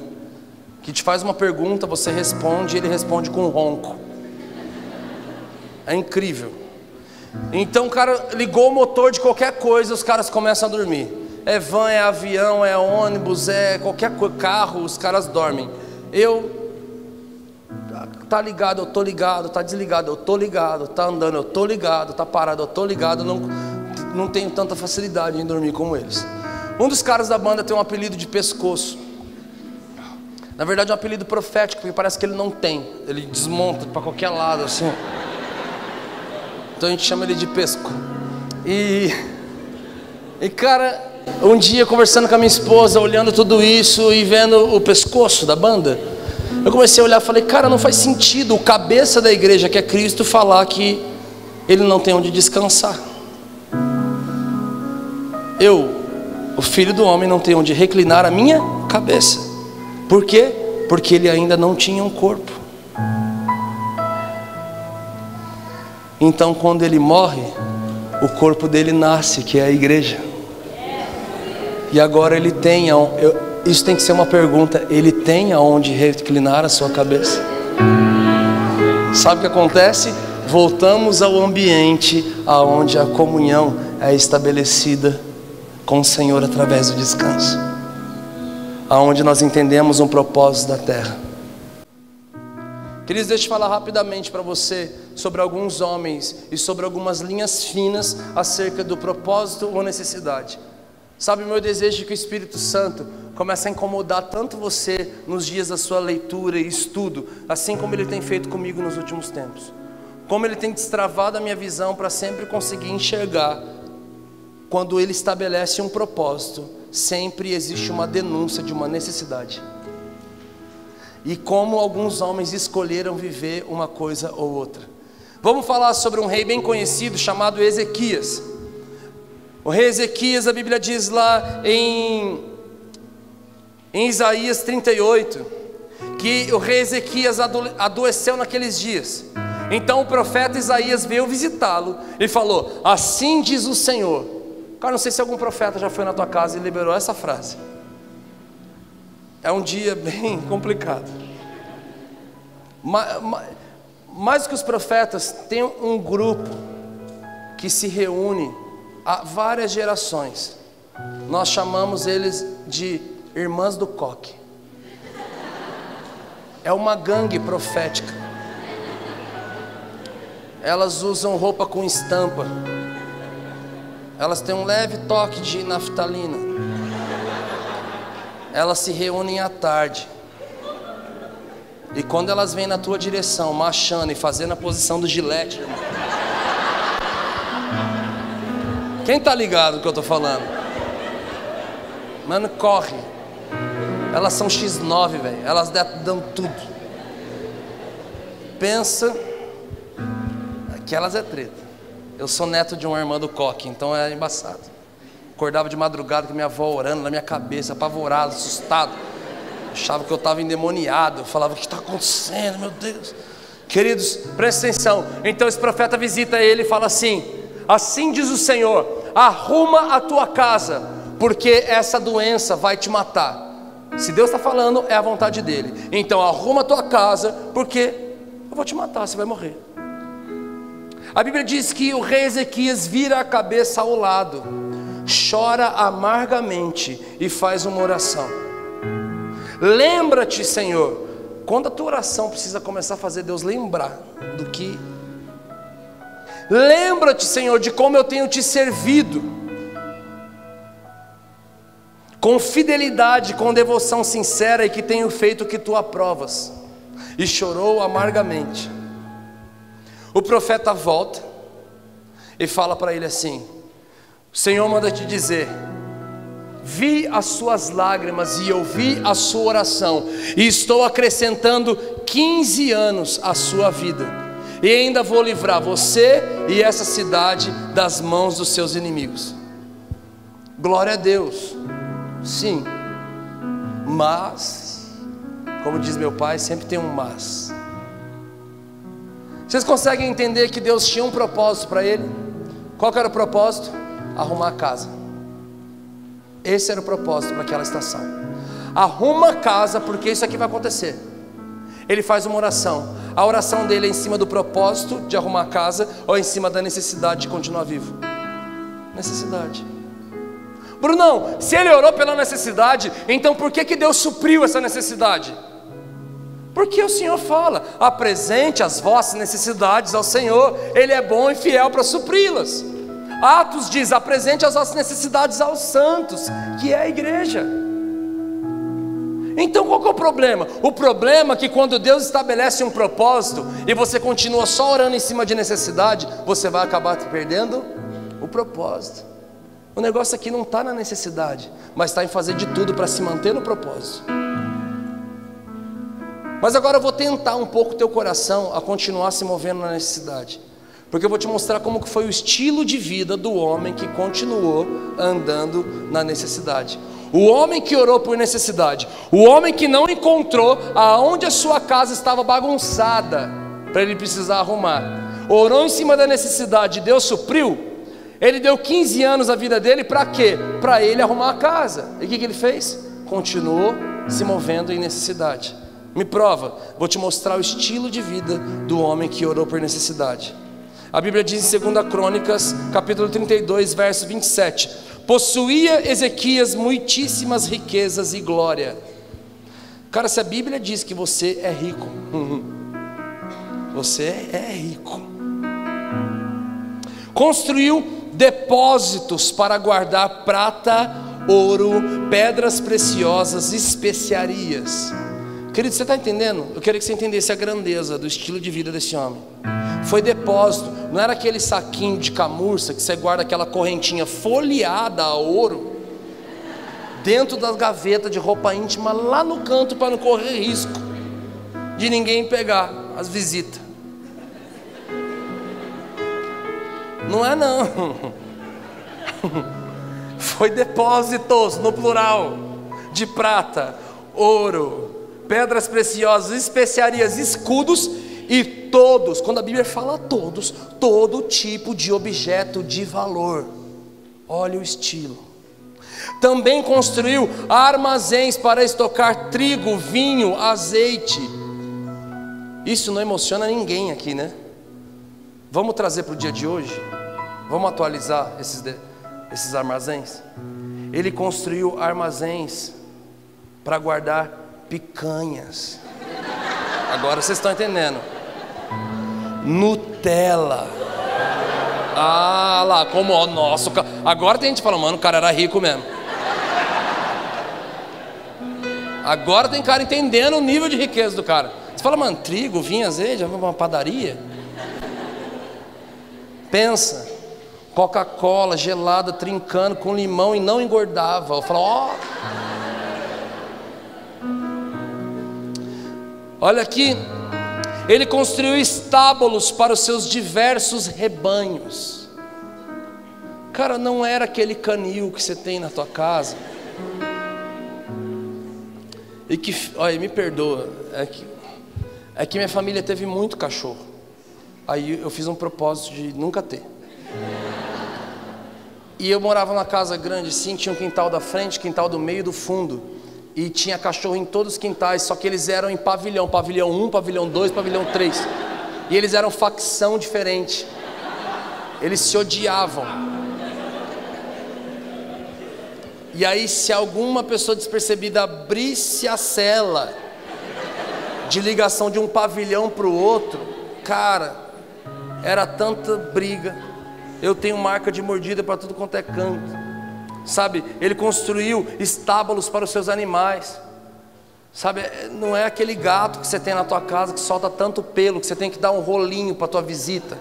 Que te faz uma pergunta, você responde, e ele responde com um ronco. É incrível. Então o cara ligou o motor de qualquer coisa, os caras começam a dormir. É van, é avião, é ônibus, é qualquer carro, os caras dormem. Eu tá ligado, eu tô ligado, tá desligado, eu tô ligado, tá andando, eu tô ligado, tá parado, eu tô ligado, não não tenho tanta facilidade em dormir como eles. Um dos caras da banda tem um apelido de pescoço. Na verdade é um apelido profético, porque parece que ele não tem. Ele desmonta para qualquer lado assim. Então a gente chama ele de pesco. E e cara, um dia conversando com a minha esposa, olhando tudo isso e vendo o pescoço da banda, eu comecei a olhar e falei, cara, não faz sentido o cabeça da igreja, que é Cristo, falar que ele não tem onde descansar. Eu, o filho do homem, não tenho onde reclinar a minha cabeça. Por quê? Porque ele ainda não tinha um corpo. Então, quando ele morre, o corpo dele nasce, que é a igreja. E agora ele tem, isso tem que ser uma pergunta: ele tem aonde reclinar a sua cabeça? Sabe o que acontece? Voltamos ao ambiente aonde a comunhão é estabelecida com o Senhor através do descanso, aonde nós entendemos um propósito da terra. Queridos, deixa eu falar rapidamente para você sobre alguns homens e sobre algumas linhas finas acerca do propósito ou necessidade. Sabe, meu desejo é que o Espírito Santo comece a incomodar tanto você nos dias da sua leitura e estudo, assim como ele tem feito comigo nos últimos tempos. Como ele tem destravado a minha visão para sempre conseguir enxergar quando ele estabelece um propósito, sempre existe uma denúncia de uma necessidade. E como alguns homens escolheram viver uma coisa ou outra. Vamos falar sobre um rei bem conhecido chamado Ezequias. O rei Ezequias, a Bíblia diz lá em, em Isaías 38, que o rei Ezequias adoeceu naqueles dias. Então o profeta Isaías veio visitá-lo e falou: Assim diz o Senhor Cara, não sei se algum profeta já foi na tua casa e liberou essa frase. É um dia bem [LAUGHS] complicado. Mais do que os profetas, tem um grupo que se reúne há várias gerações. Nós chamamos eles de irmãs do coque. É uma gangue profética. Elas usam roupa com estampa elas têm um leve toque de naftalina. Elas se reúnem à tarde. E quando elas vêm na tua direção, marchando e fazendo a posição do gilete, irmão. Quem tá ligado no que eu tô falando? Mano, corre. Elas são X9, velho. Elas dão tudo. Pensa que elas é treta. Eu sou neto de uma irmã do coque, então é embaçado. Acordava de madrugada com minha avó orando na minha cabeça, apavorado, assustado. Achava que eu estava endemoniado. falava: O que está acontecendo, meu Deus? Queridos, presta atenção. Então esse profeta visita ele e fala assim: Assim diz o Senhor: arruma a tua casa, porque essa doença vai te matar. Se Deus está falando, é a vontade dele. Então arruma a tua casa, porque eu vou te matar, você vai morrer. A Bíblia diz que o rei Ezequias vira a cabeça ao lado, chora amargamente e faz uma oração. Lembra-te, Senhor, quando a tua oração precisa começar a fazer Deus lembrar do que. Lembra-te, Senhor, de como eu tenho te servido. Com fidelidade, com devoção sincera e que tenho feito o que tu aprovas. E chorou amargamente. O profeta volta e fala para ele assim: O Senhor manda te dizer, vi as suas lágrimas e ouvi a sua oração, e estou acrescentando 15 anos à sua vida. E ainda vou livrar você e essa cidade das mãos dos seus inimigos. Glória a Deus, sim, mas, como diz meu pai, sempre tem um mas. Vocês conseguem entender que Deus tinha um propósito para ele? Qual era o propósito? Arrumar a casa. Esse era o propósito para aquela estação. Arruma a casa, porque isso aqui vai acontecer. Ele faz uma oração. A oração dele é em cima do propósito de arrumar a casa ou é em cima da necessidade de continuar vivo? Necessidade. Brunão, se ele orou pela necessidade, então por que, que Deus supriu essa necessidade? Porque o Senhor fala: apresente as vossas necessidades ao Senhor, Ele é bom e fiel para supri-las. Atos diz: apresente as vossas necessidades aos santos, que é a igreja. Então qual é o problema? O problema é que quando Deus estabelece um propósito e você continua só orando em cima de necessidade, você vai acabar perdendo o propósito. O negócio aqui não está na necessidade, mas está em fazer de tudo para se manter no propósito. Mas agora eu vou tentar um pouco teu coração a continuar se movendo na necessidade. Porque eu vou te mostrar como que foi o estilo de vida do homem que continuou andando na necessidade. O homem que orou por necessidade, o homem que não encontrou aonde a sua casa estava bagunçada para ele precisar arrumar. Orou em cima da necessidade, Deus supriu. Ele deu 15 anos a vida dele para quê? Para ele arrumar a casa. E o que, que ele fez? Continuou se movendo em necessidade. Me prova, vou te mostrar o estilo de vida do homem que orou por necessidade. A Bíblia diz em 2 Crônicas, capítulo 32, verso 27: Possuía Ezequias muitíssimas riquezas e glória. Cara, se a Bíblia diz que você é rico, [LAUGHS] você é rico. Construiu depósitos para guardar prata, ouro, pedras preciosas, especiarias. Querido, você está entendendo? Eu queria que você entendesse a grandeza do estilo de vida desse homem. Foi depósito, não era aquele saquinho de camurça que você guarda aquela correntinha folheada a ouro dentro das gavetas de roupa íntima lá no canto para não correr risco de ninguém pegar as visitas. Não é não. [LAUGHS] Foi depósitos no plural de prata, ouro, pedras preciosas, especiarias, escudos e todos, quando a Bíblia fala todos, todo tipo de objeto de valor. Olha o estilo. Também construiu armazéns para estocar trigo, vinho, azeite. Isso não emociona ninguém aqui, né? Vamos trazer para o dia de hoje? Vamos atualizar esses, esses armazéns? Ele construiu armazéns para guardar picanhas. Agora vocês estão entendendo. Nutella. Ah lá, como o nosso. Agora tem gente falando, mano, o cara era rico mesmo. Agora tem cara entendendo o nível de riqueza do cara. Você fala, mano, trigo, vinho, azeite, uma padaria. Pensa, Coca-Cola gelada, trincando com limão e não engordava. Eu falo, ó. Oh. Olha aqui, ele construiu estábulos para os seus diversos rebanhos. Cara, não era aquele canil que você tem na tua casa. E que, olha, me perdoa, é que, é que minha família teve muito cachorro. Aí eu fiz um propósito de nunca ter. E eu morava numa casa grande assim, tinha um quintal da frente, quintal do meio e do fundo e tinha cachorro em todos os quintais, só que eles eram em pavilhão, pavilhão 1, pavilhão 2, pavilhão 3. E eles eram facção diferente. Eles se odiavam. E aí, se alguma pessoa despercebida abrisse a cela de ligação de um pavilhão para o outro, cara, era tanta briga. Eu tenho marca de mordida para tudo quanto é canto sabe? Ele construiu estábulos para os seus animais, sabe? Não é aquele gato que você tem na tua casa que solta tanto pelo que você tem que dar um rolinho para tua visita,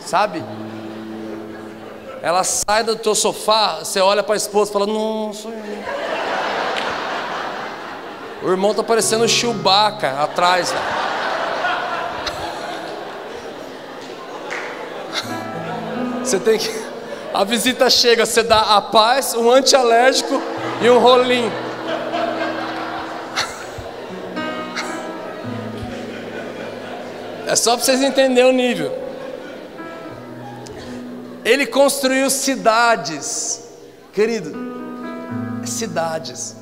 sabe? Ela sai do teu sofá, você olha para a esposa e fala: Não, sou eu. O irmão tá parecendo Chewbacca atrás, velho. Você tem que. A visita chega, você dá a paz, um antialérgico e um rolinho. É só para vocês entenderem o nível. Ele construiu cidades, querido, cidades.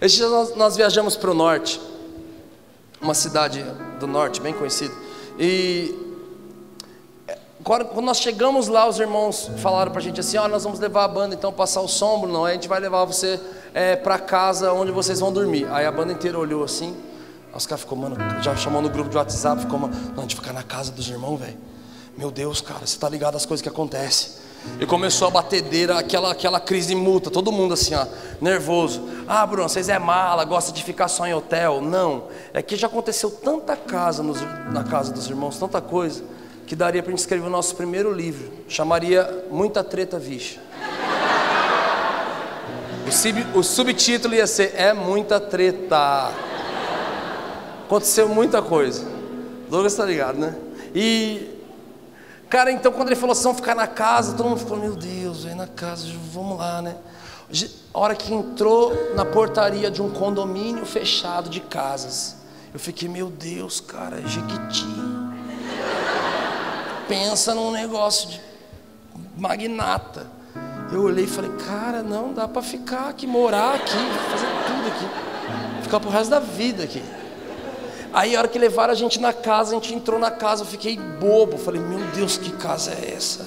Esse dia nós, nós viajamos para o norte, uma cidade do norte bem conhecida. E quando nós chegamos lá, os irmãos falaram para a gente assim: ó, nós vamos levar a banda então passar o sombro, não, a gente vai levar você é, para casa onde vocês vão dormir. Aí a banda inteira olhou assim. Os caras ficou, mano, já chamou no grupo de WhatsApp, ficou, mano, não, a gente ficar na casa dos irmãos, velho. Meu Deus, cara, você tá ligado às coisas que acontecem. E começou a batedeira, aquela, aquela crise multa, todo mundo assim, ó, nervoso. Ah, Bruno, vocês é mala, gosta de ficar só em hotel. Não, é que já aconteceu tanta casa nos, na casa dos irmãos, tanta coisa, que daria para gente escrever o nosso primeiro livro. Chamaria Muita Treta Vixe. O, sub, o subtítulo ia ser É Muita Treta. Aconteceu muita coisa. Douglas tá ligado, né? E, cara, então quando ele falou assim, vamos ficar na casa, todo mundo ficou, meu Deus, vem na casa, vamos lá, né? A hora que entrou na portaria de um condomínio fechado de casas, eu fiquei, meu Deus, cara, é Jequiti. Pensa num negócio de magnata. Eu olhei e falei, cara, não dá para ficar aqui, morar aqui, fazer tudo aqui, ficar pro resto da vida aqui. Aí a hora que levaram a gente na casa, a gente entrou na casa, eu fiquei bobo. Falei, meu Deus, que casa é essa?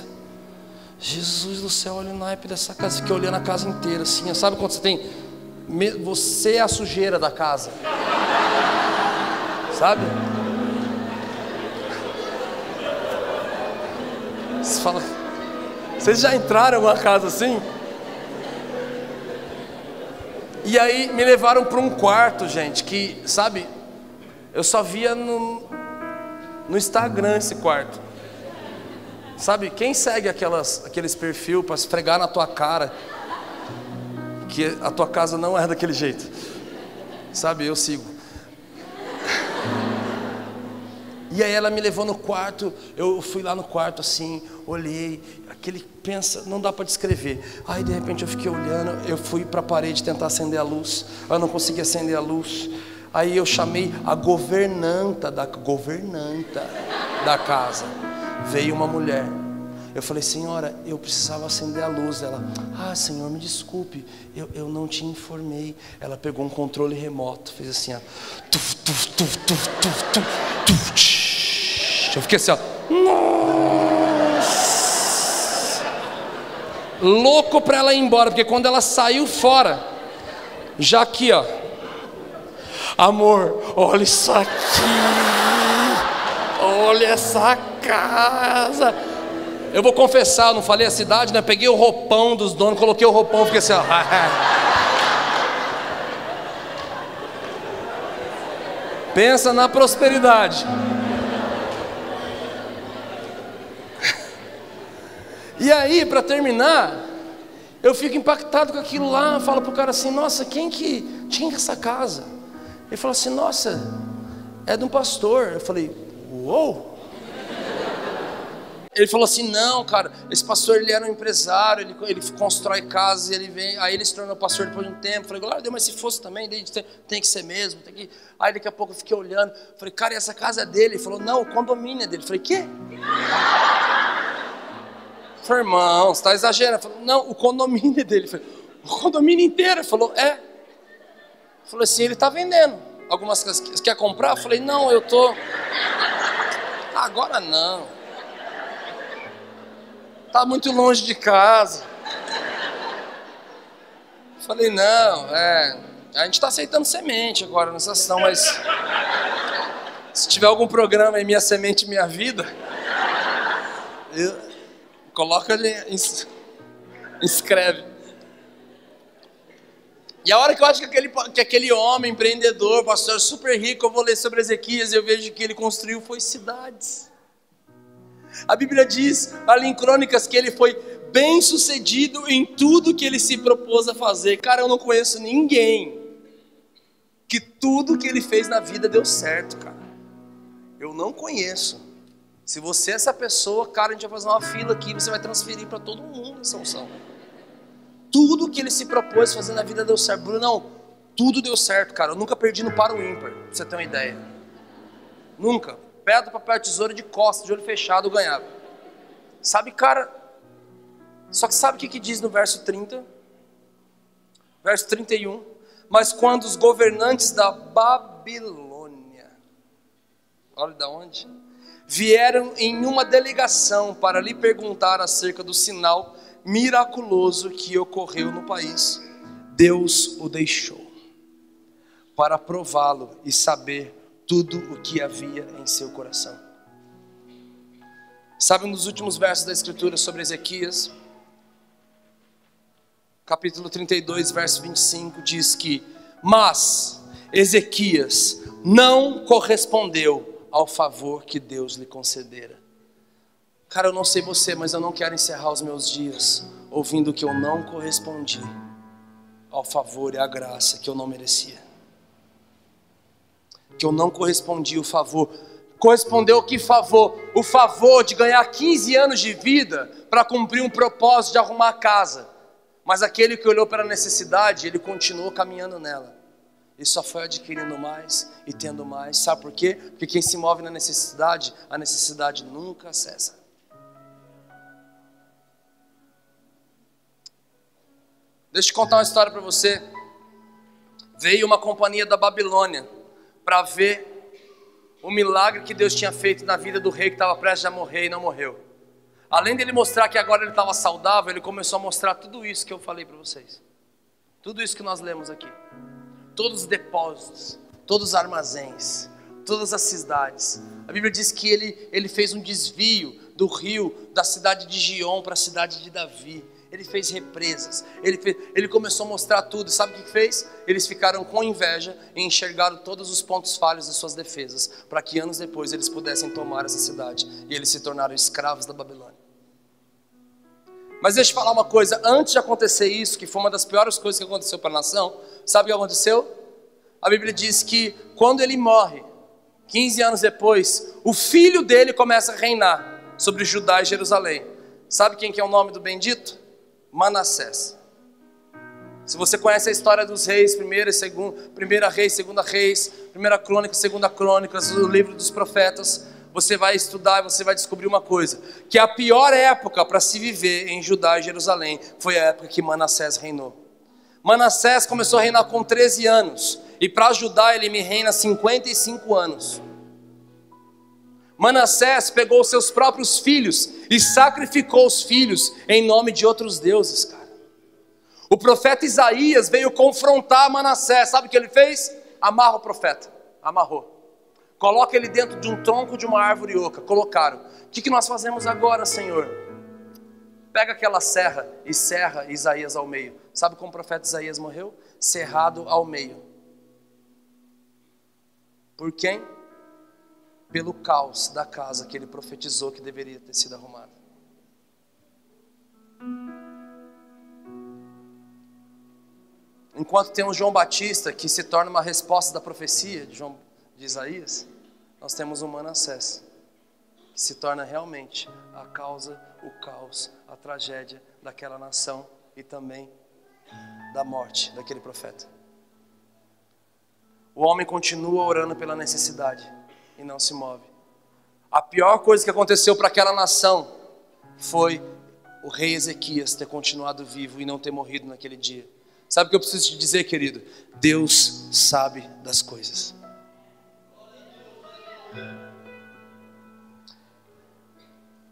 Jesus do céu, olha o naipe dessa casa. Fiquei olhando a casa inteira assim. Sabe quando você tem. Você é a sujeira da casa. Sabe? Você fala. Vocês já entraram numa casa assim? E aí me levaram para um quarto, gente, que, sabe, eu só via no, no Instagram esse quarto. Sabe, quem segue aquelas, aqueles perfil para esfregar na tua cara que a tua casa não é daquele jeito? Sabe, eu sigo. E aí ela me levou no quarto, eu fui lá no quarto assim, olhei, aquele pensa, não dá para descrever. Aí de repente eu fiquei olhando, eu fui para a parede tentar acender a luz, eu não consegui acender a luz. Aí eu chamei a governanta da governanta da casa. Veio uma mulher. Eu falei, senhora, eu precisava acender a luz. Ela, ah, senhor, me desculpe, eu, eu não te informei. Ela pegou um controle remoto, fez assim, ó. Tuf, tuf, tuf, tuf, tuf, tuf, tuf, eu fiquei assim, ó. Nossa! Louco para ela ir embora, porque quando ela saiu fora, já aqui, ó Amor, olha isso aqui. Olha essa casa. Eu vou confessar, não falei a cidade, né? Peguei o roupão dos donos, coloquei o roupão, fiquei assim, ó. [LAUGHS] Pensa na prosperidade. E aí, para terminar, eu fico impactado com aquilo lá, falo pro cara assim, nossa, quem que tinha essa casa? Ele falou assim: Nossa, é de um pastor. Eu falei: Uou! Ele falou assim: Não, cara, esse pastor ele era um empresário, ele, ele constrói casas, ele vem. Aí ele se tornou pastor depois de um tempo. Eu falei: Glória a Deus, mas se fosse também, tem, tem que ser mesmo. Tem que... Aí daqui a pouco eu fiquei olhando. Falei: Cara, essa casa é dele? Ele falou: Não, o condomínio é dele. Eu falei: Quê? Falei, irmão, você está exagerando. Falei, não, o condomínio é dele. falei, o condomínio inteiro? Ele falou, é. Falei assim, ele está vendendo. Algumas coisas, quer comprar? Eu falei, não, eu tô. Agora não. Tá muito longe de casa. Falei, não, é. A gente está aceitando semente agora nessa ação, mas se tiver algum programa em Minha Semente Minha Vida, eu, coloca ali, inscreve. E a hora que eu acho que aquele, que aquele homem empreendedor, pastor super rico, eu vou ler sobre Ezequias e eu vejo que ele construiu foi cidades. A Bíblia diz ali em Crônicas que ele foi bem sucedido em tudo que ele se propôs a fazer. Cara, eu não conheço ninguém que tudo que ele fez na vida deu certo, cara. Eu não conheço. Se você é essa pessoa, cara, a gente vai fazer uma fila aqui, você vai transferir para todo mundo essa unção. Tudo que ele se propôs fazer na vida deu certo. Bruno, não, tudo deu certo, cara. Eu nunca perdi no para o ímpar, pra você ter uma ideia. Nunca. Pedra, papel, tesoura de costas, de olho fechado, eu ganhava. Sabe, cara? Só que sabe o que, que diz no verso 30? Verso 31. Mas quando os governantes da Babilônia, olha da onde? Vieram em uma delegação para lhe perguntar acerca do sinal miraculoso que ocorreu no país, Deus o deixou para prová-lo e saber tudo o que havia em seu coração. Sabe, dos últimos versos da Escritura sobre Ezequias, capítulo 32, verso 25, diz que: Mas Ezequias não correspondeu ao favor que Deus lhe concedera. Cara, eu não sei você, mas eu não quero encerrar os meus dias ouvindo que eu não correspondi ao favor e à graça que eu não merecia que eu não correspondi o favor. Correspondeu que favor? O favor de ganhar 15 anos de vida para cumprir um propósito de arrumar a casa. Mas aquele que olhou para a necessidade, ele continuou caminhando nela. E só foi adquirindo mais e tendo mais. Sabe por quê? Porque quem se move na necessidade, a necessidade nunca cessa. Deixa eu contar uma história para você. Veio uma companhia da Babilônia para ver o milagre que Deus tinha feito na vida do rei que estava prestes a morrer e não morreu. Além dele mostrar que agora ele estava saudável, ele começou a mostrar tudo isso que eu falei para vocês. Tudo isso que nós lemos aqui. Todos os depósitos, todos os armazéns, todas as cidades. A Bíblia diz que ele, ele fez um desvio do rio da cidade de Gion para a cidade de Davi ele fez represas, ele, fez, ele começou a mostrar tudo. Sabe o que fez? Eles ficaram com inveja e enxergaram todos os pontos falhos das suas defesas, para que anos depois eles pudessem tomar essa cidade e eles se tornaram escravos da Babilônia. Mas deixa eu falar uma coisa: antes de acontecer isso, que foi uma das piores coisas que aconteceu para a nação, sabe o que aconteceu? A Bíblia diz que quando ele morre, 15 anos depois, o filho dele começa a reinar sobre Judá e Jerusalém. Sabe quem que é o nome do bendito? Manassés. Se você conhece a história dos reis, primeira, segunda, primeira reis, segunda reis, primeira crônica, segunda crônicas, o livro dos profetas, você vai estudar e você vai descobrir uma coisa, que a pior época para se viver em Judá e Jerusalém foi a época que Manassés reinou. Manassés começou a reinar com 13 anos, e para Judá ele me reina 55 anos. Manassés pegou seus próprios filhos e sacrificou os filhos em nome de outros deuses, cara. O profeta Isaías veio confrontar Manassés, sabe o que ele fez? Amarra o profeta, amarrou. Coloca ele dentro de um tronco de uma árvore oca. Colocaram. O que, que nós fazemos agora, Senhor? Pega aquela serra e serra Isaías ao meio. Sabe como o profeta Isaías morreu? Cerrado ao meio. Por quem? pelo caos da casa que ele profetizou que deveria ter sido arrumada. Enquanto temos João Batista, que se torna uma resposta da profecia de, João, de Isaías, nós temos um Manassés, que se torna realmente a causa, o caos, a tragédia daquela nação e também da morte daquele profeta. O homem continua orando pela necessidade e não se move. A pior coisa que aconteceu para aquela nação foi o rei Ezequias ter continuado vivo e não ter morrido naquele dia. Sabe o que eu preciso te dizer, querido? Deus sabe das coisas.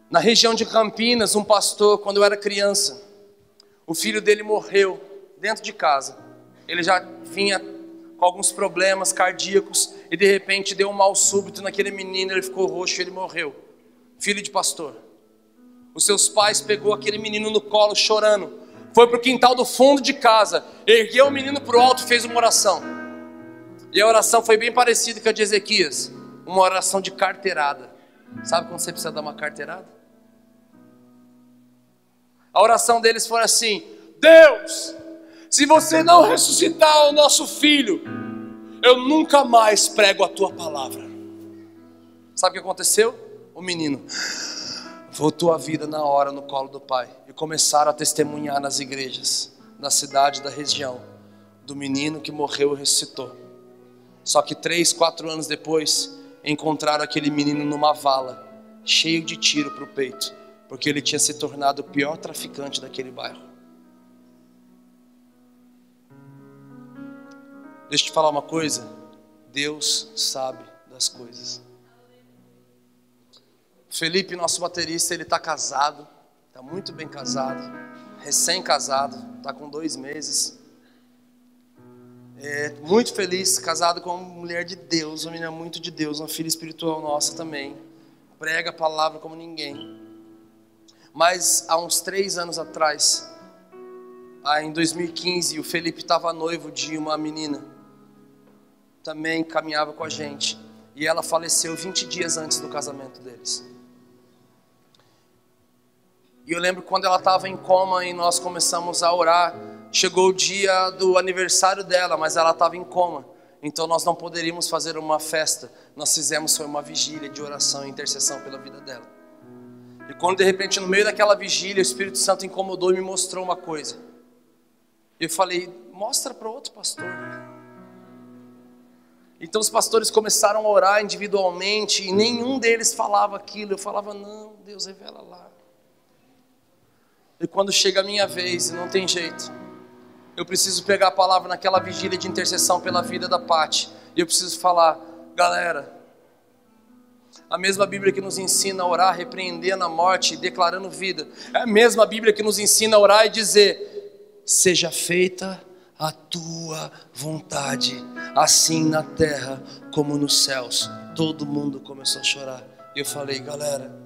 Na região de Campinas, um pastor, quando eu era criança, o filho dele morreu dentro de casa. Ele já vinha com alguns problemas cardíacos e de repente deu um mal súbito naquele menino, ele ficou roxo e ele morreu. Filho de pastor. Os seus pais pegou aquele menino no colo chorando, foi para o quintal do fundo de casa, ergueu o menino para o alto fez uma oração. E a oração foi bem parecida com a de Ezequias, uma oração de carteirada. Sabe quando você precisa dar uma carteirada? A oração deles foi assim: Deus, se você não ressuscitar o nosso filho, eu nunca mais prego a tua palavra. Sabe o que aconteceu? o menino voltou à vida na hora no colo do pai e começaram a testemunhar nas igrejas da cidade, da região, do menino que morreu e ressuscitou. Só que três, quatro anos depois, encontraram aquele menino numa vala, cheio de tiro para o peito, porque ele tinha se tornado o pior traficante daquele bairro. Deixa eu te falar uma coisa: Deus sabe das coisas. Felipe, nosso baterista, ele está casado, está muito bem casado, recém-casado, está com dois meses. É, muito feliz, casado com uma mulher de Deus, uma menina muito de Deus, uma filha espiritual nossa também. Prega a palavra como ninguém. Mas há uns três anos atrás, em 2015, o Felipe estava noivo de uma menina, também caminhava com a gente, e ela faleceu 20 dias antes do casamento deles. E eu lembro quando ela estava em coma e nós começamos a orar. Chegou o dia do aniversário dela, mas ela estava em coma. Então nós não poderíamos fazer uma festa. Nós fizemos foi uma vigília de oração e intercessão pela vida dela. E quando de repente no meio daquela vigília o Espírito Santo incomodou e me mostrou uma coisa. Eu falei: "Mostra para outro pastor". Então os pastores começaram a orar individualmente e nenhum deles falava aquilo. Eu falava: "Não, Deus revela lá". E quando chega a minha vez não tem jeito, eu preciso pegar a palavra naquela vigília de intercessão pela vida da Pati. E eu preciso falar, galera, a mesma Bíblia que nos ensina a orar, repreendendo a morte e declarando vida. É a mesma Bíblia que nos ensina a orar e dizer: Seja feita a tua vontade, assim na terra como nos céus. Todo mundo começou a chorar. Eu falei, galera,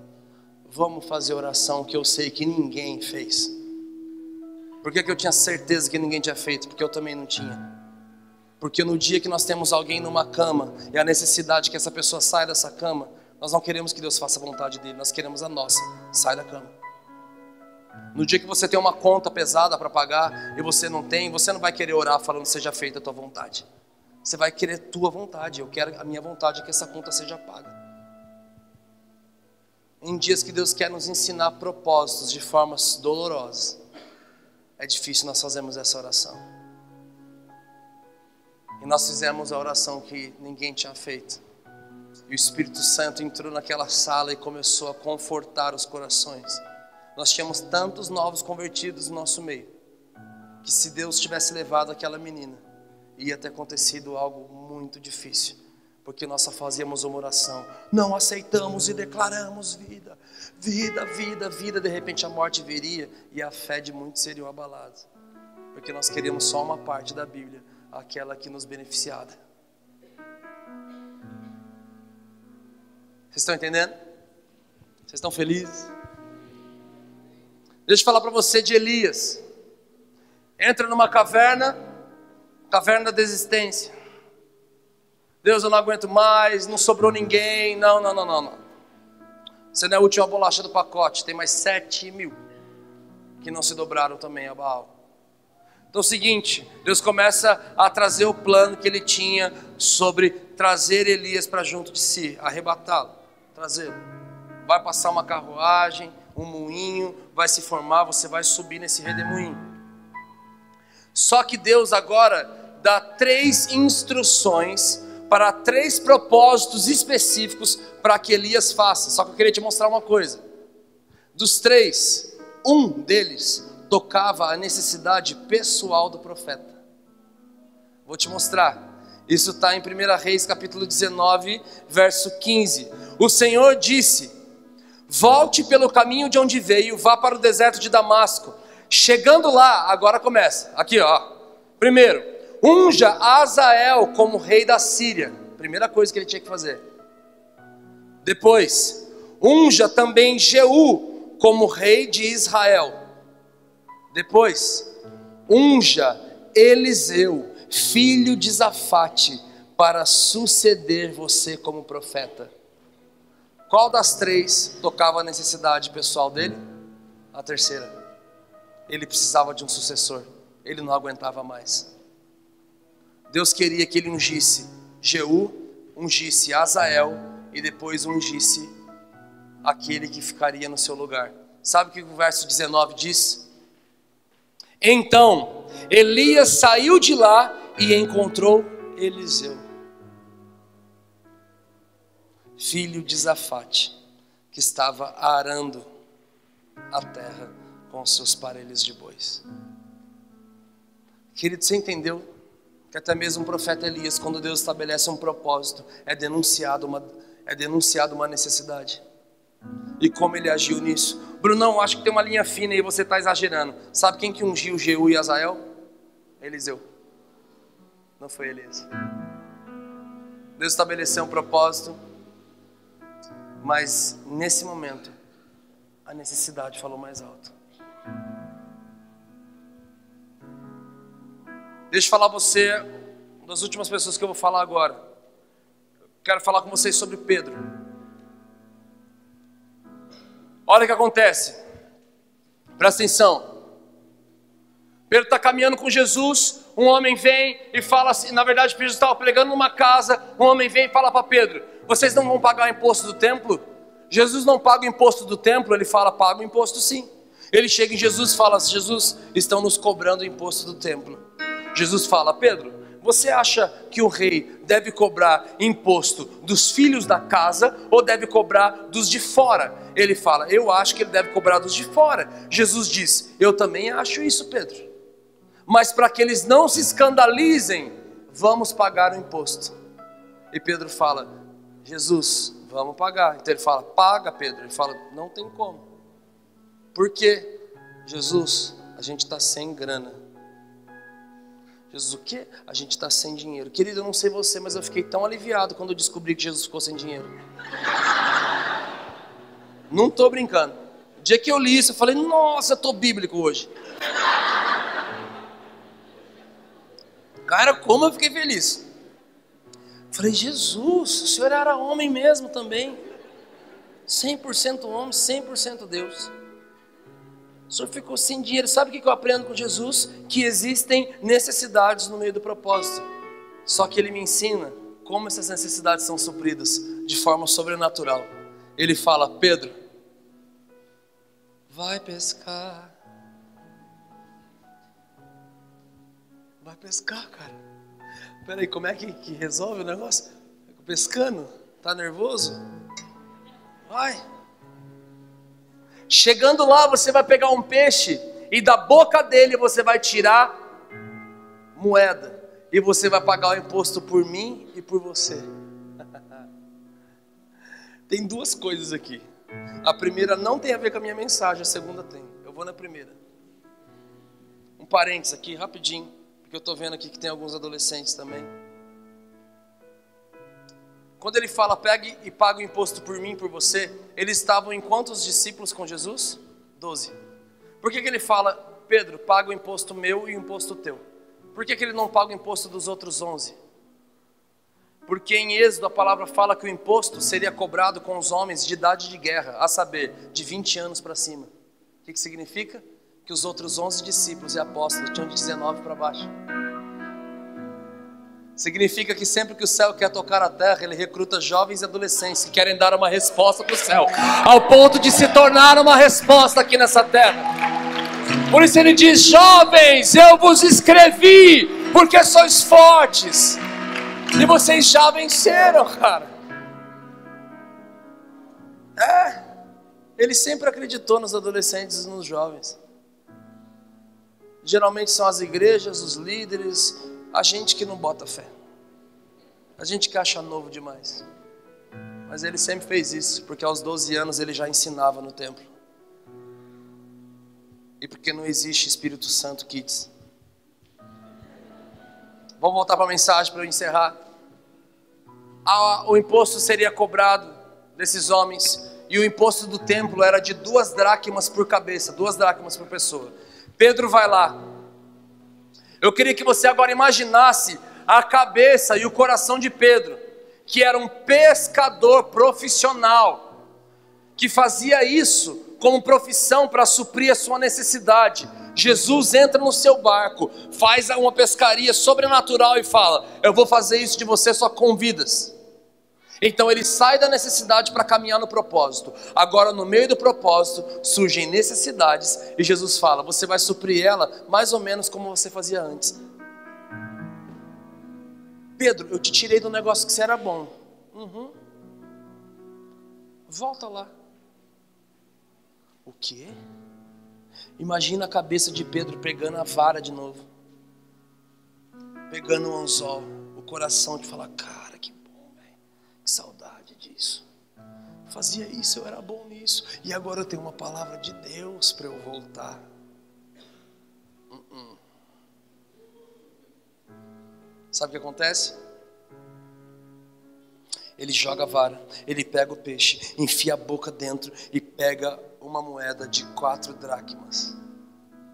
Vamos fazer oração que eu sei que ninguém fez. Por que, que eu tinha certeza que ninguém tinha feito? Porque eu também não tinha. Porque no dia que nós temos alguém numa cama e a necessidade que essa pessoa saia dessa cama, nós não queremos que Deus faça a vontade dele, nós queremos a nossa. Sai da cama. No dia que você tem uma conta pesada para pagar e você não tem, você não vai querer orar falando seja feita a tua vontade. Você vai querer tua vontade. Eu quero a minha vontade é que essa conta seja paga em dias que Deus quer nos ensinar propósitos de formas dolorosas, é difícil nós fazermos essa oração. E nós fizemos a oração que ninguém tinha feito. E o Espírito Santo entrou naquela sala e começou a confortar os corações. Nós tínhamos tantos novos convertidos no nosso meio, que se Deus tivesse levado aquela menina, ia ter acontecido algo muito difícil porque nós só fazíamos uma oração. Não aceitamos e declaramos vida, vida, vida, vida. De repente a morte viria e a fé de muitos seria abalada, porque nós queríamos só uma parte da Bíblia, aquela que nos beneficiava. Vocês estão entendendo? Vocês estão felizes? Deixa eu falar para você de Elias. Entra numa caverna, caverna da desistência. Deus, eu não aguento mais, não sobrou ninguém. Não, não, não, não, não. Você não é a última bolacha do pacote, tem mais sete mil que não se dobraram também a Baal. Então é o seguinte, Deus começa a trazer o plano que ele tinha sobre trazer Elias para junto de si, arrebatá-lo, trazê-lo. Vai passar uma carruagem, um moinho, vai se formar, você vai subir nesse redemoinho. Só que Deus agora dá três instruções para três propósitos específicos para que Elias faça. Só que eu queria te mostrar uma coisa. Dos três, um deles tocava a necessidade pessoal do profeta. Vou te mostrar. Isso está em 1 Reis capítulo 19, verso 15. O Senhor disse: Volte pelo caminho de onde veio, vá para o deserto de Damasco. Chegando lá, agora começa. Aqui, ó. Primeiro, unja Azael como rei da Síria. Primeira coisa que ele tinha que fazer. Depois, unja também Jeú como rei de Israel. Depois, unja Eliseu, filho de Zafate, para suceder você como profeta. Qual das três tocava a necessidade pessoal dele? A terceira. Ele precisava de um sucessor. Ele não aguentava mais. Deus queria que ele ungisse Jeú, ungisse Azael e depois ungisse aquele que ficaria no seu lugar. Sabe o que o verso 19 diz? Então, Elias saiu de lá e encontrou Eliseu, filho de Zafate, que estava arando a terra com seus parelhos de bois. Querido, você entendeu que até mesmo o profeta Elias, quando Deus estabelece um propósito, é denunciado uma, é denunciado uma necessidade. E como ele agiu nisso? Brunão, acho que tem uma linha fina e você está exagerando. Sabe quem que ungiu Jeú e Azael? Eliseu. Não foi Elias. Deus estabeleceu um propósito, mas nesse momento a necessidade falou mais alto. Deixa eu falar você, uma das últimas pessoas que eu vou falar agora. Quero falar com vocês sobre Pedro. Olha o que acontece. Presta atenção. Pedro está caminhando com Jesus. Um homem vem e fala assim. Na verdade, Pedro estava pregando numa casa. Um homem vem e fala para Pedro: Vocês não vão pagar o imposto do templo? Jesus não paga o imposto do templo. Ele fala: Paga o imposto sim. Ele chega em Jesus e fala: Jesus, estão nos cobrando o imposto do templo. Jesus fala: Pedro, você acha que o rei deve cobrar imposto dos filhos da casa ou deve cobrar dos de fora? Ele fala: Eu acho que ele deve cobrar dos de fora. Jesus diz: Eu também acho isso, Pedro. Mas para que eles não se escandalizem, vamos pagar o imposto. E Pedro fala: Jesus, vamos pagar. Então ele fala: Paga, Pedro. Ele fala: Não tem como. Por quê? Jesus, a gente está sem grana. Jesus, o quê? A gente está sem dinheiro. Querido, eu não sei você, mas eu fiquei tão aliviado quando eu descobri que Jesus ficou sem dinheiro. Não estou brincando. O dia que eu li isso, eu falei, nossa, eu estou bíblico hoje. Cara, como eu fiquei feliz. Falei, Jesus, o Senhor era homem mesmo também. 100% homem, 100% Deus. O senhor ficou sem dinheiro. Sabe o que eu aprendo com Jesus? Que existem necessidades no meio do propósito. Só que ele me ensina como essas necessidades são supridas de forma sobrenatural. Ele fala: Pedro, vai pescar. Vai pescar, cara. Peraí, como é que, que resolve o negócio? Pescando? Tá nervoso? Vai. Chegando lá, você vai pegar um peixe e da boca dele você vai tirar moeda e você vai pagar o imposto por mim e por você. [LAUGHS] tem duas coisas aqui. A primeira não tem a ver com a minha mensagem, a segunda tem. Eu vou na primeira. Um parênteses aqui, rapidinho, porque eu estou vendo aqui que tem alguns adolescentes também. Quando ele fala, pegue e pague o imposto por mim, por você, eles estavam em quantos discípulos com Jesus? Doze. Por que, que ele fala, Pedro, paga o imposto meu e o imposto teu? Por que, que ele não paga o imposto dos outros onze? Porque em Êxodo a palavra fala que o imposto seria cobrado com os homens de idade de guerra, a saber, de 20 anos para cima. O que, que significa? Que os outros 11 discípulos e apóstolos tinham de 19 para baixo. Significa que sempre que o céu quer tocar a terra, ele recruta jovens e adolescentes que querem dar uma resposta para o céu, ao ponto de se tornar uma resposta aqui nessa terra. Por isso ele diz: Jovens, eu vos escrevi, porque sois fortes, e vocês já venceram, cara. É, ele sempre acreditou nos adolescentes e nos jovens. Geralmente são as igrejas, os líderes, a gente que não bota fé. A gente que acha novo demais. Mas ele sempre fez isso, porque aos 12 anos ele já ensinava no templo. E porque não existe Espírito Santo Kids. Vamos voltar para a mensagem para eu encerrar. o imposto seria cobrado desses homens, e o imposto do templo era de duas dracmas por cabeça, duas dracmas por pessoa. Pedro vai lá, eu queria que você agora imaginasse a cabeça e o coração de Pedro, que era um pescador profissional, que fazia isso como profissão para suprir a sua necessidade. Jesus entra no seu barco, faz uma pescaria sobrenatural e fala: Eu vou fazer isso de você só com vidas. Então ele sai da necessidade para caminhar no propósito. Agora, no meio do propósito, surgem necessidades e Jesus fala: você vai suprir ela mais ou menos como você fazia antes. Pedro, eu te tirei do negócio que você era bom. Uhum. Volta lá. O quê? Imagina a cabeça de Pedro pegando a vara de novo, pegando o anzol, o coração de falar: Cara. Que saudade disso. Fazia isso, eu era bom nisso, e agora eu tenho uma palavra de Deus para eu voltar. Uh -uh. Sabe o que acontece? Ele joga a vara, ele pega o peixe, enfia a boca dentro e pega uma moeda de quatro dracmas.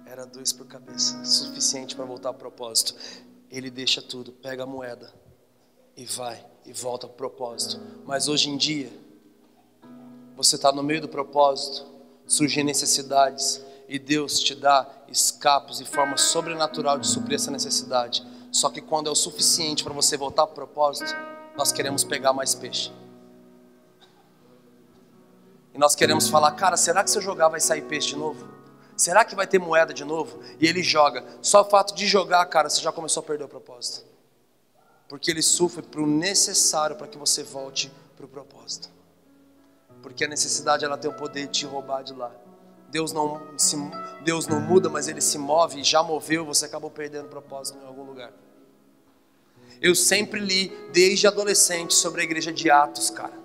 Era dois por cabeça, suficiente para voltar ao propósito. Ele deixa tudo, pega a moeda e vai e volta ao propósito. Mas hoje em dia, você está no meio do propósito, surgem necessidades e Deus te dá escapos e forma sobrenatural de suprir essa necessidade. Só que quando é o suficiente para você voltar para o propósito, nós queremos pegar mais peixe. E nós queremos falar, cara, será que se eu jogar vai sair peixe de novo? Será que vai ter moeda de novo? E ele joga. Só o fato de jogar, cara, você já começou a perder o propósito. Porque ele sofre para o necessário para que você volte para o propósito. Porque a necessidade ela tem o poder de te roubar de lá. Deus não, se, Deus não muda, mas ele se move e já moveu, você acabou perdendo o propósito em algum lugar. Eu sempre li, desde adolescente, sobre a igreja de Atos, cara.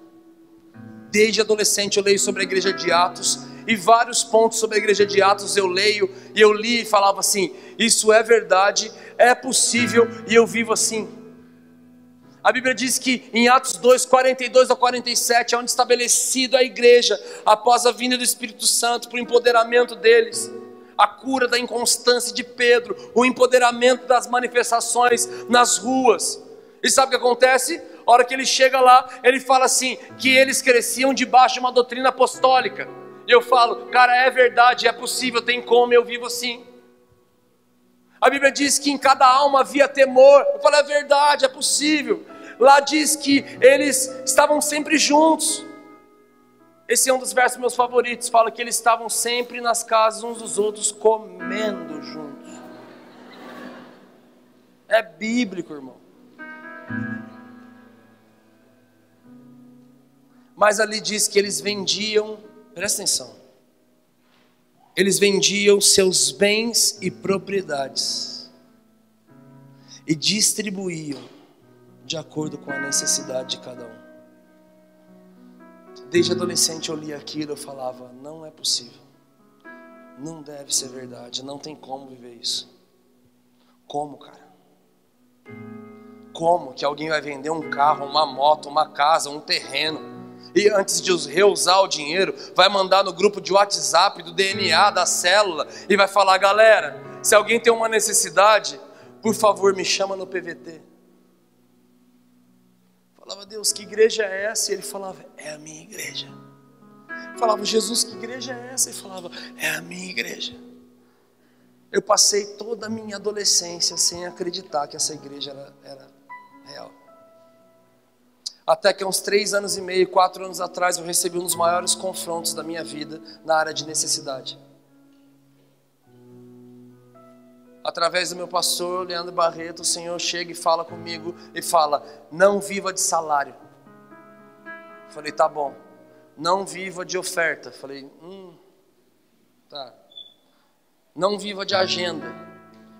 Desde adolescente eu leio sobre a igreja de Atos e vários pontos sobre a igreja de Atos eu leio e eu li e falava assim: isso é verdade, é possível e eu vivo assim. A Bíblia diz que em Atos 2, 42 a 47 é onde estabelecida a igreja após a vinda do Espírito Santo, para o empoderamento deles, a cura da inconstância de Pedro, o empoderamento das manifestações nas ruas. E sabe o que acontece? A hora que ele chega lá, ele fala assim: que eles cresciam debaixo de uma doutrina apostólica. E eu falo, cara, é verdade, é possível, tem como, eu vivo assim. A Bíblia diz que em cada alma havia temor. Eu falo, é verdade, é possível. Lá diz que eles estavam sempre juntos. Esse é um dos versos meus favoritos. Fala que eles estavam sempre nas casas uns dos outros, comendo juntos. É bíblico, irmão. Mas ali diz que eles vendiam, presta atenção, eles vendiam seus bens e propriedades e distribuíam de acordo com a necessidade de cada um. Desde adolescente eu li aquilo, eu falava: não é possível, não deve ser verdade, não tem como viver isso. Como, cara? Como que alguém vai vender um carro, uma moto, uma casa, um terreno? E antes de reusar o dinheiro, vai mandar no grupo de WhatsApp, do DNA, da célula, e vai falar: galera, se alguém tem uma necessidade, por favor me chama no PVT. Falava, Deus, que igreja é essa? E ele falava, é a minha igreja. Falava, Jesus, que igreja é essa? E falava, é a minha igreja. Eu passei toda a minha adolescência sem acreditar que essa igreja era, era real. Até que uns três anos e meio, quatro anos atrás, eu recebi um dos maiores confrontos da minha vida na área de necessidade. Através do meu pastor, Leandro Barreto, o Senhor chega e fala comigo e fala: Não viva de salário. falei: Tá bom. Não viva de oferta. falei: Hum, tá. Não viva de agenda.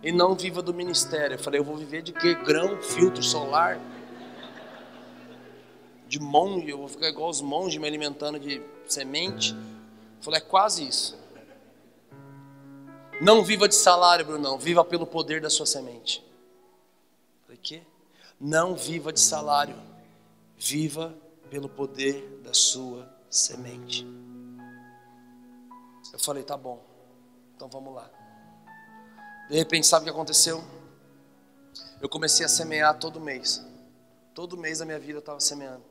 E não viva do ministério. Eu falei: Eu vou viver de quê? Grão, filtro solar? De monge, eu vou ficar igual os monges me alimentando de semente. Eu falei, é quase isso. Não viva de salário, Brunão, viva pelo poder da sua semente. Eu falei, quê? Não viva de salário, viva pelo poder da sua semente. Eu falei, tá bom, então vamos lá. De repente, sabe o que aconteceu? Eu comecei a semear todo mês. Todo mês da minha vida eu estava semeando.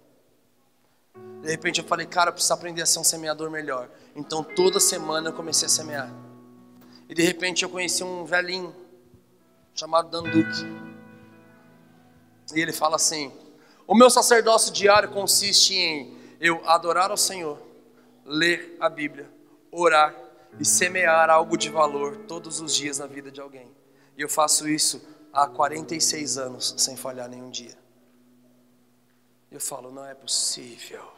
De repente eu falei, cara, eu preciso aprender a ser um semeador melhor. Então toda semana eu comecei a semear. E de repente eu conheci um velhinho chamado Danduque. E ele fala assim: O meu sacerdócio diário consiste em eu adorar ao Senhor, ler a Bíblia, orar e semear algo de valor todos os dias na vida de alguém. E eu faço isso há 46 anos sem falhar nenhum dia. Eu falo, não é possível.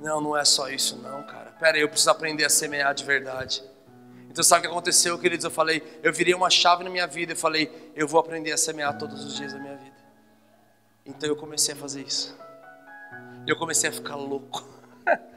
Não, não é só isso não, cara. Pera aí, eu preciso aprender a semear de verdade. Então sabe o que aconteceu, queridos? Eu falei, eu virei uma chave na minha vida. Eu falei, eu vou aprender a semear todos os dias da minha vida. Então eu comecei a fazer isso. Eu comecei a ficar louco. [LAUGHS]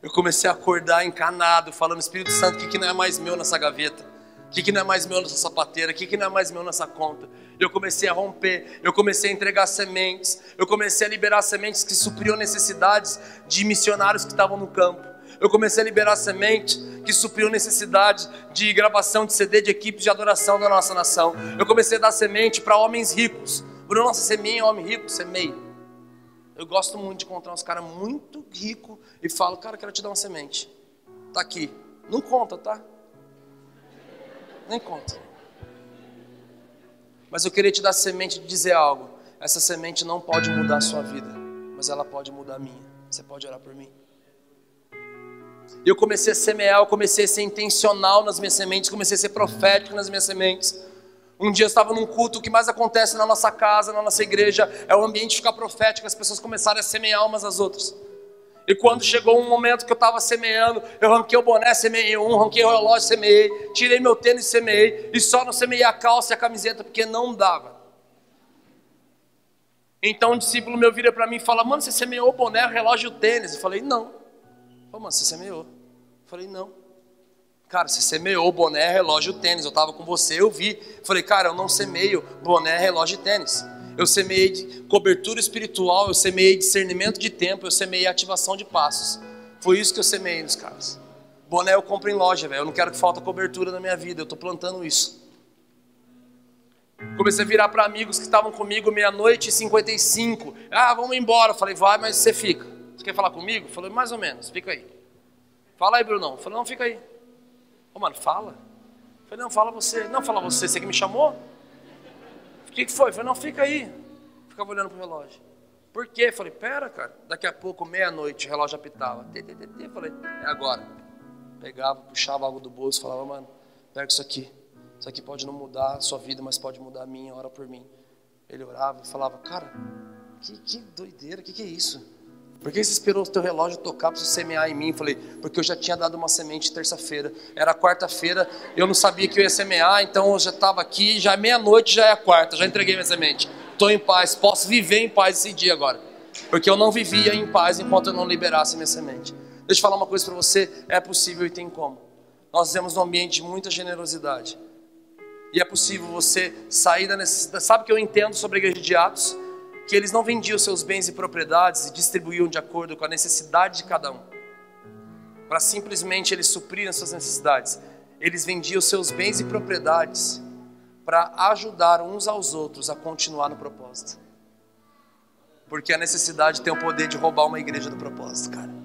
Eu comecei a acordar encanado, falando, Espírito Santo, o que, que não é mais meu nessa gaveta? O que, que não é mais meu nessa sapateira? O que, que não é mais meu nessa conta? Eu comecei a romper, eu comecei a entregar sementes, eu comecei a liberar sementes que supriam necessidades de missionários que estavam no campo. Eu comecei a liberar sementes que supriam necessidades de gravação de CD de equipes de adoração da nossa nação. Eu comecei a dar semente para homens ricos. Bruno, nossa, semeia homem rico, semeia. Eu gosto muito de encontrar uns caras muito ricos e falo, cara, quero te dar uma semente. Tá aqui. Não conta, tá? Nem conta. Mas eu queria te dar semente de dizer algo. Essa semente não pode mudar a sua vida, mas ela pode mudar a minha. Você pode orar por mim? Eu comecei a semear, eu comecei a ser intencional nas minhas sementes, comecei a ser profético nas minhas sementes. Um dia eu estava num culto, o que mais acontece na nossa casa, na nossa igreja, é o ambiente ficar profético, as pessoas começarem a semear umas às outras. E quando chegou um momento que eu estava semeando, eu ranquei o boné, semeei um, ranquei o relógio, semeei, tirei meu tênis, semeei, e só não semeei a calça e a camiseta porque não dava. Então um discípulo meu vira para mim e fala: Mano, você semeou o boné, o relógio e o tênis? Eu falei: Não. Falei, mano, você semeou? Eu falei: Não. Cara, você semeou boné, relógio tênis. Eu estava com você, eu vi. Eu falei: Cara, eu não semeio boné, relógio e tênis eu semeei cobertura espiritual, eu semeei discernimento de tempo, eu semeei ativação de passos. Foi isso que eu semeei nos caras. Boné eu compro em loja, velho. Eu não quero que falta cobertura na minha vida. Eu estou plantando isso. Comecei a virar para amigos que estavam comigo meia-noite e 55. Ah, vamos embora. falei, vai, mas você fica. Você quer falar comigo? falei, mais ou menos, fica aí. Fala aí, Brunão. falei, não, fica aí. Ô, mano, fala. falei, não, fala você. Não, fala você. Você que me chamou? Que, que foi? Eu falei, não, fica aí. Ficava olhando pro relógio. Por quê? Eu falei, pera, cara. Daqui a pouco, meia-noite, o relógio apitava. Eu falei, é agora. Pegava, puxava algo do bolso, falava, mano, pega isso aqui. Isso aqui pode não mudar a sua vida, mas pode mudar a minha, ora por mim. Ele orava e falava, cara, que, que doideira, o que, que é isso? Por que você esperou o teu relógio tocar para você semear em mim? Falei, porque eu já tinha dado uma semente terça-feira. Era quarta-feira, eu não sabia que eu ia semear, então eu já estava aqui, já é meia-noite, já é a quarta, já entreguei minha semente. Estou em paz, posso viver em paz esse dia agora. Porque eu não vivia em paz enquanto eu não liberasse minha semente. Deixa eu falar uma coisa para você, é possível e tem como. Nós vivemos num ambiente de muita generosidade. E é possível você sair da necessidade. Sabe o que eu entendo sobre a igreja de Atos? Que eles não vendiam seus bens e propriedades e distribuíam de acordo com a necessidade de cada um, para simplesmente eles suprirem suas necessidades. Eles vendiam seus bens e propriedades para ajudar uns aos outros a continuar no propósito. Porque a necessidade tem o poder de roubar uma igreja do propósito, cara.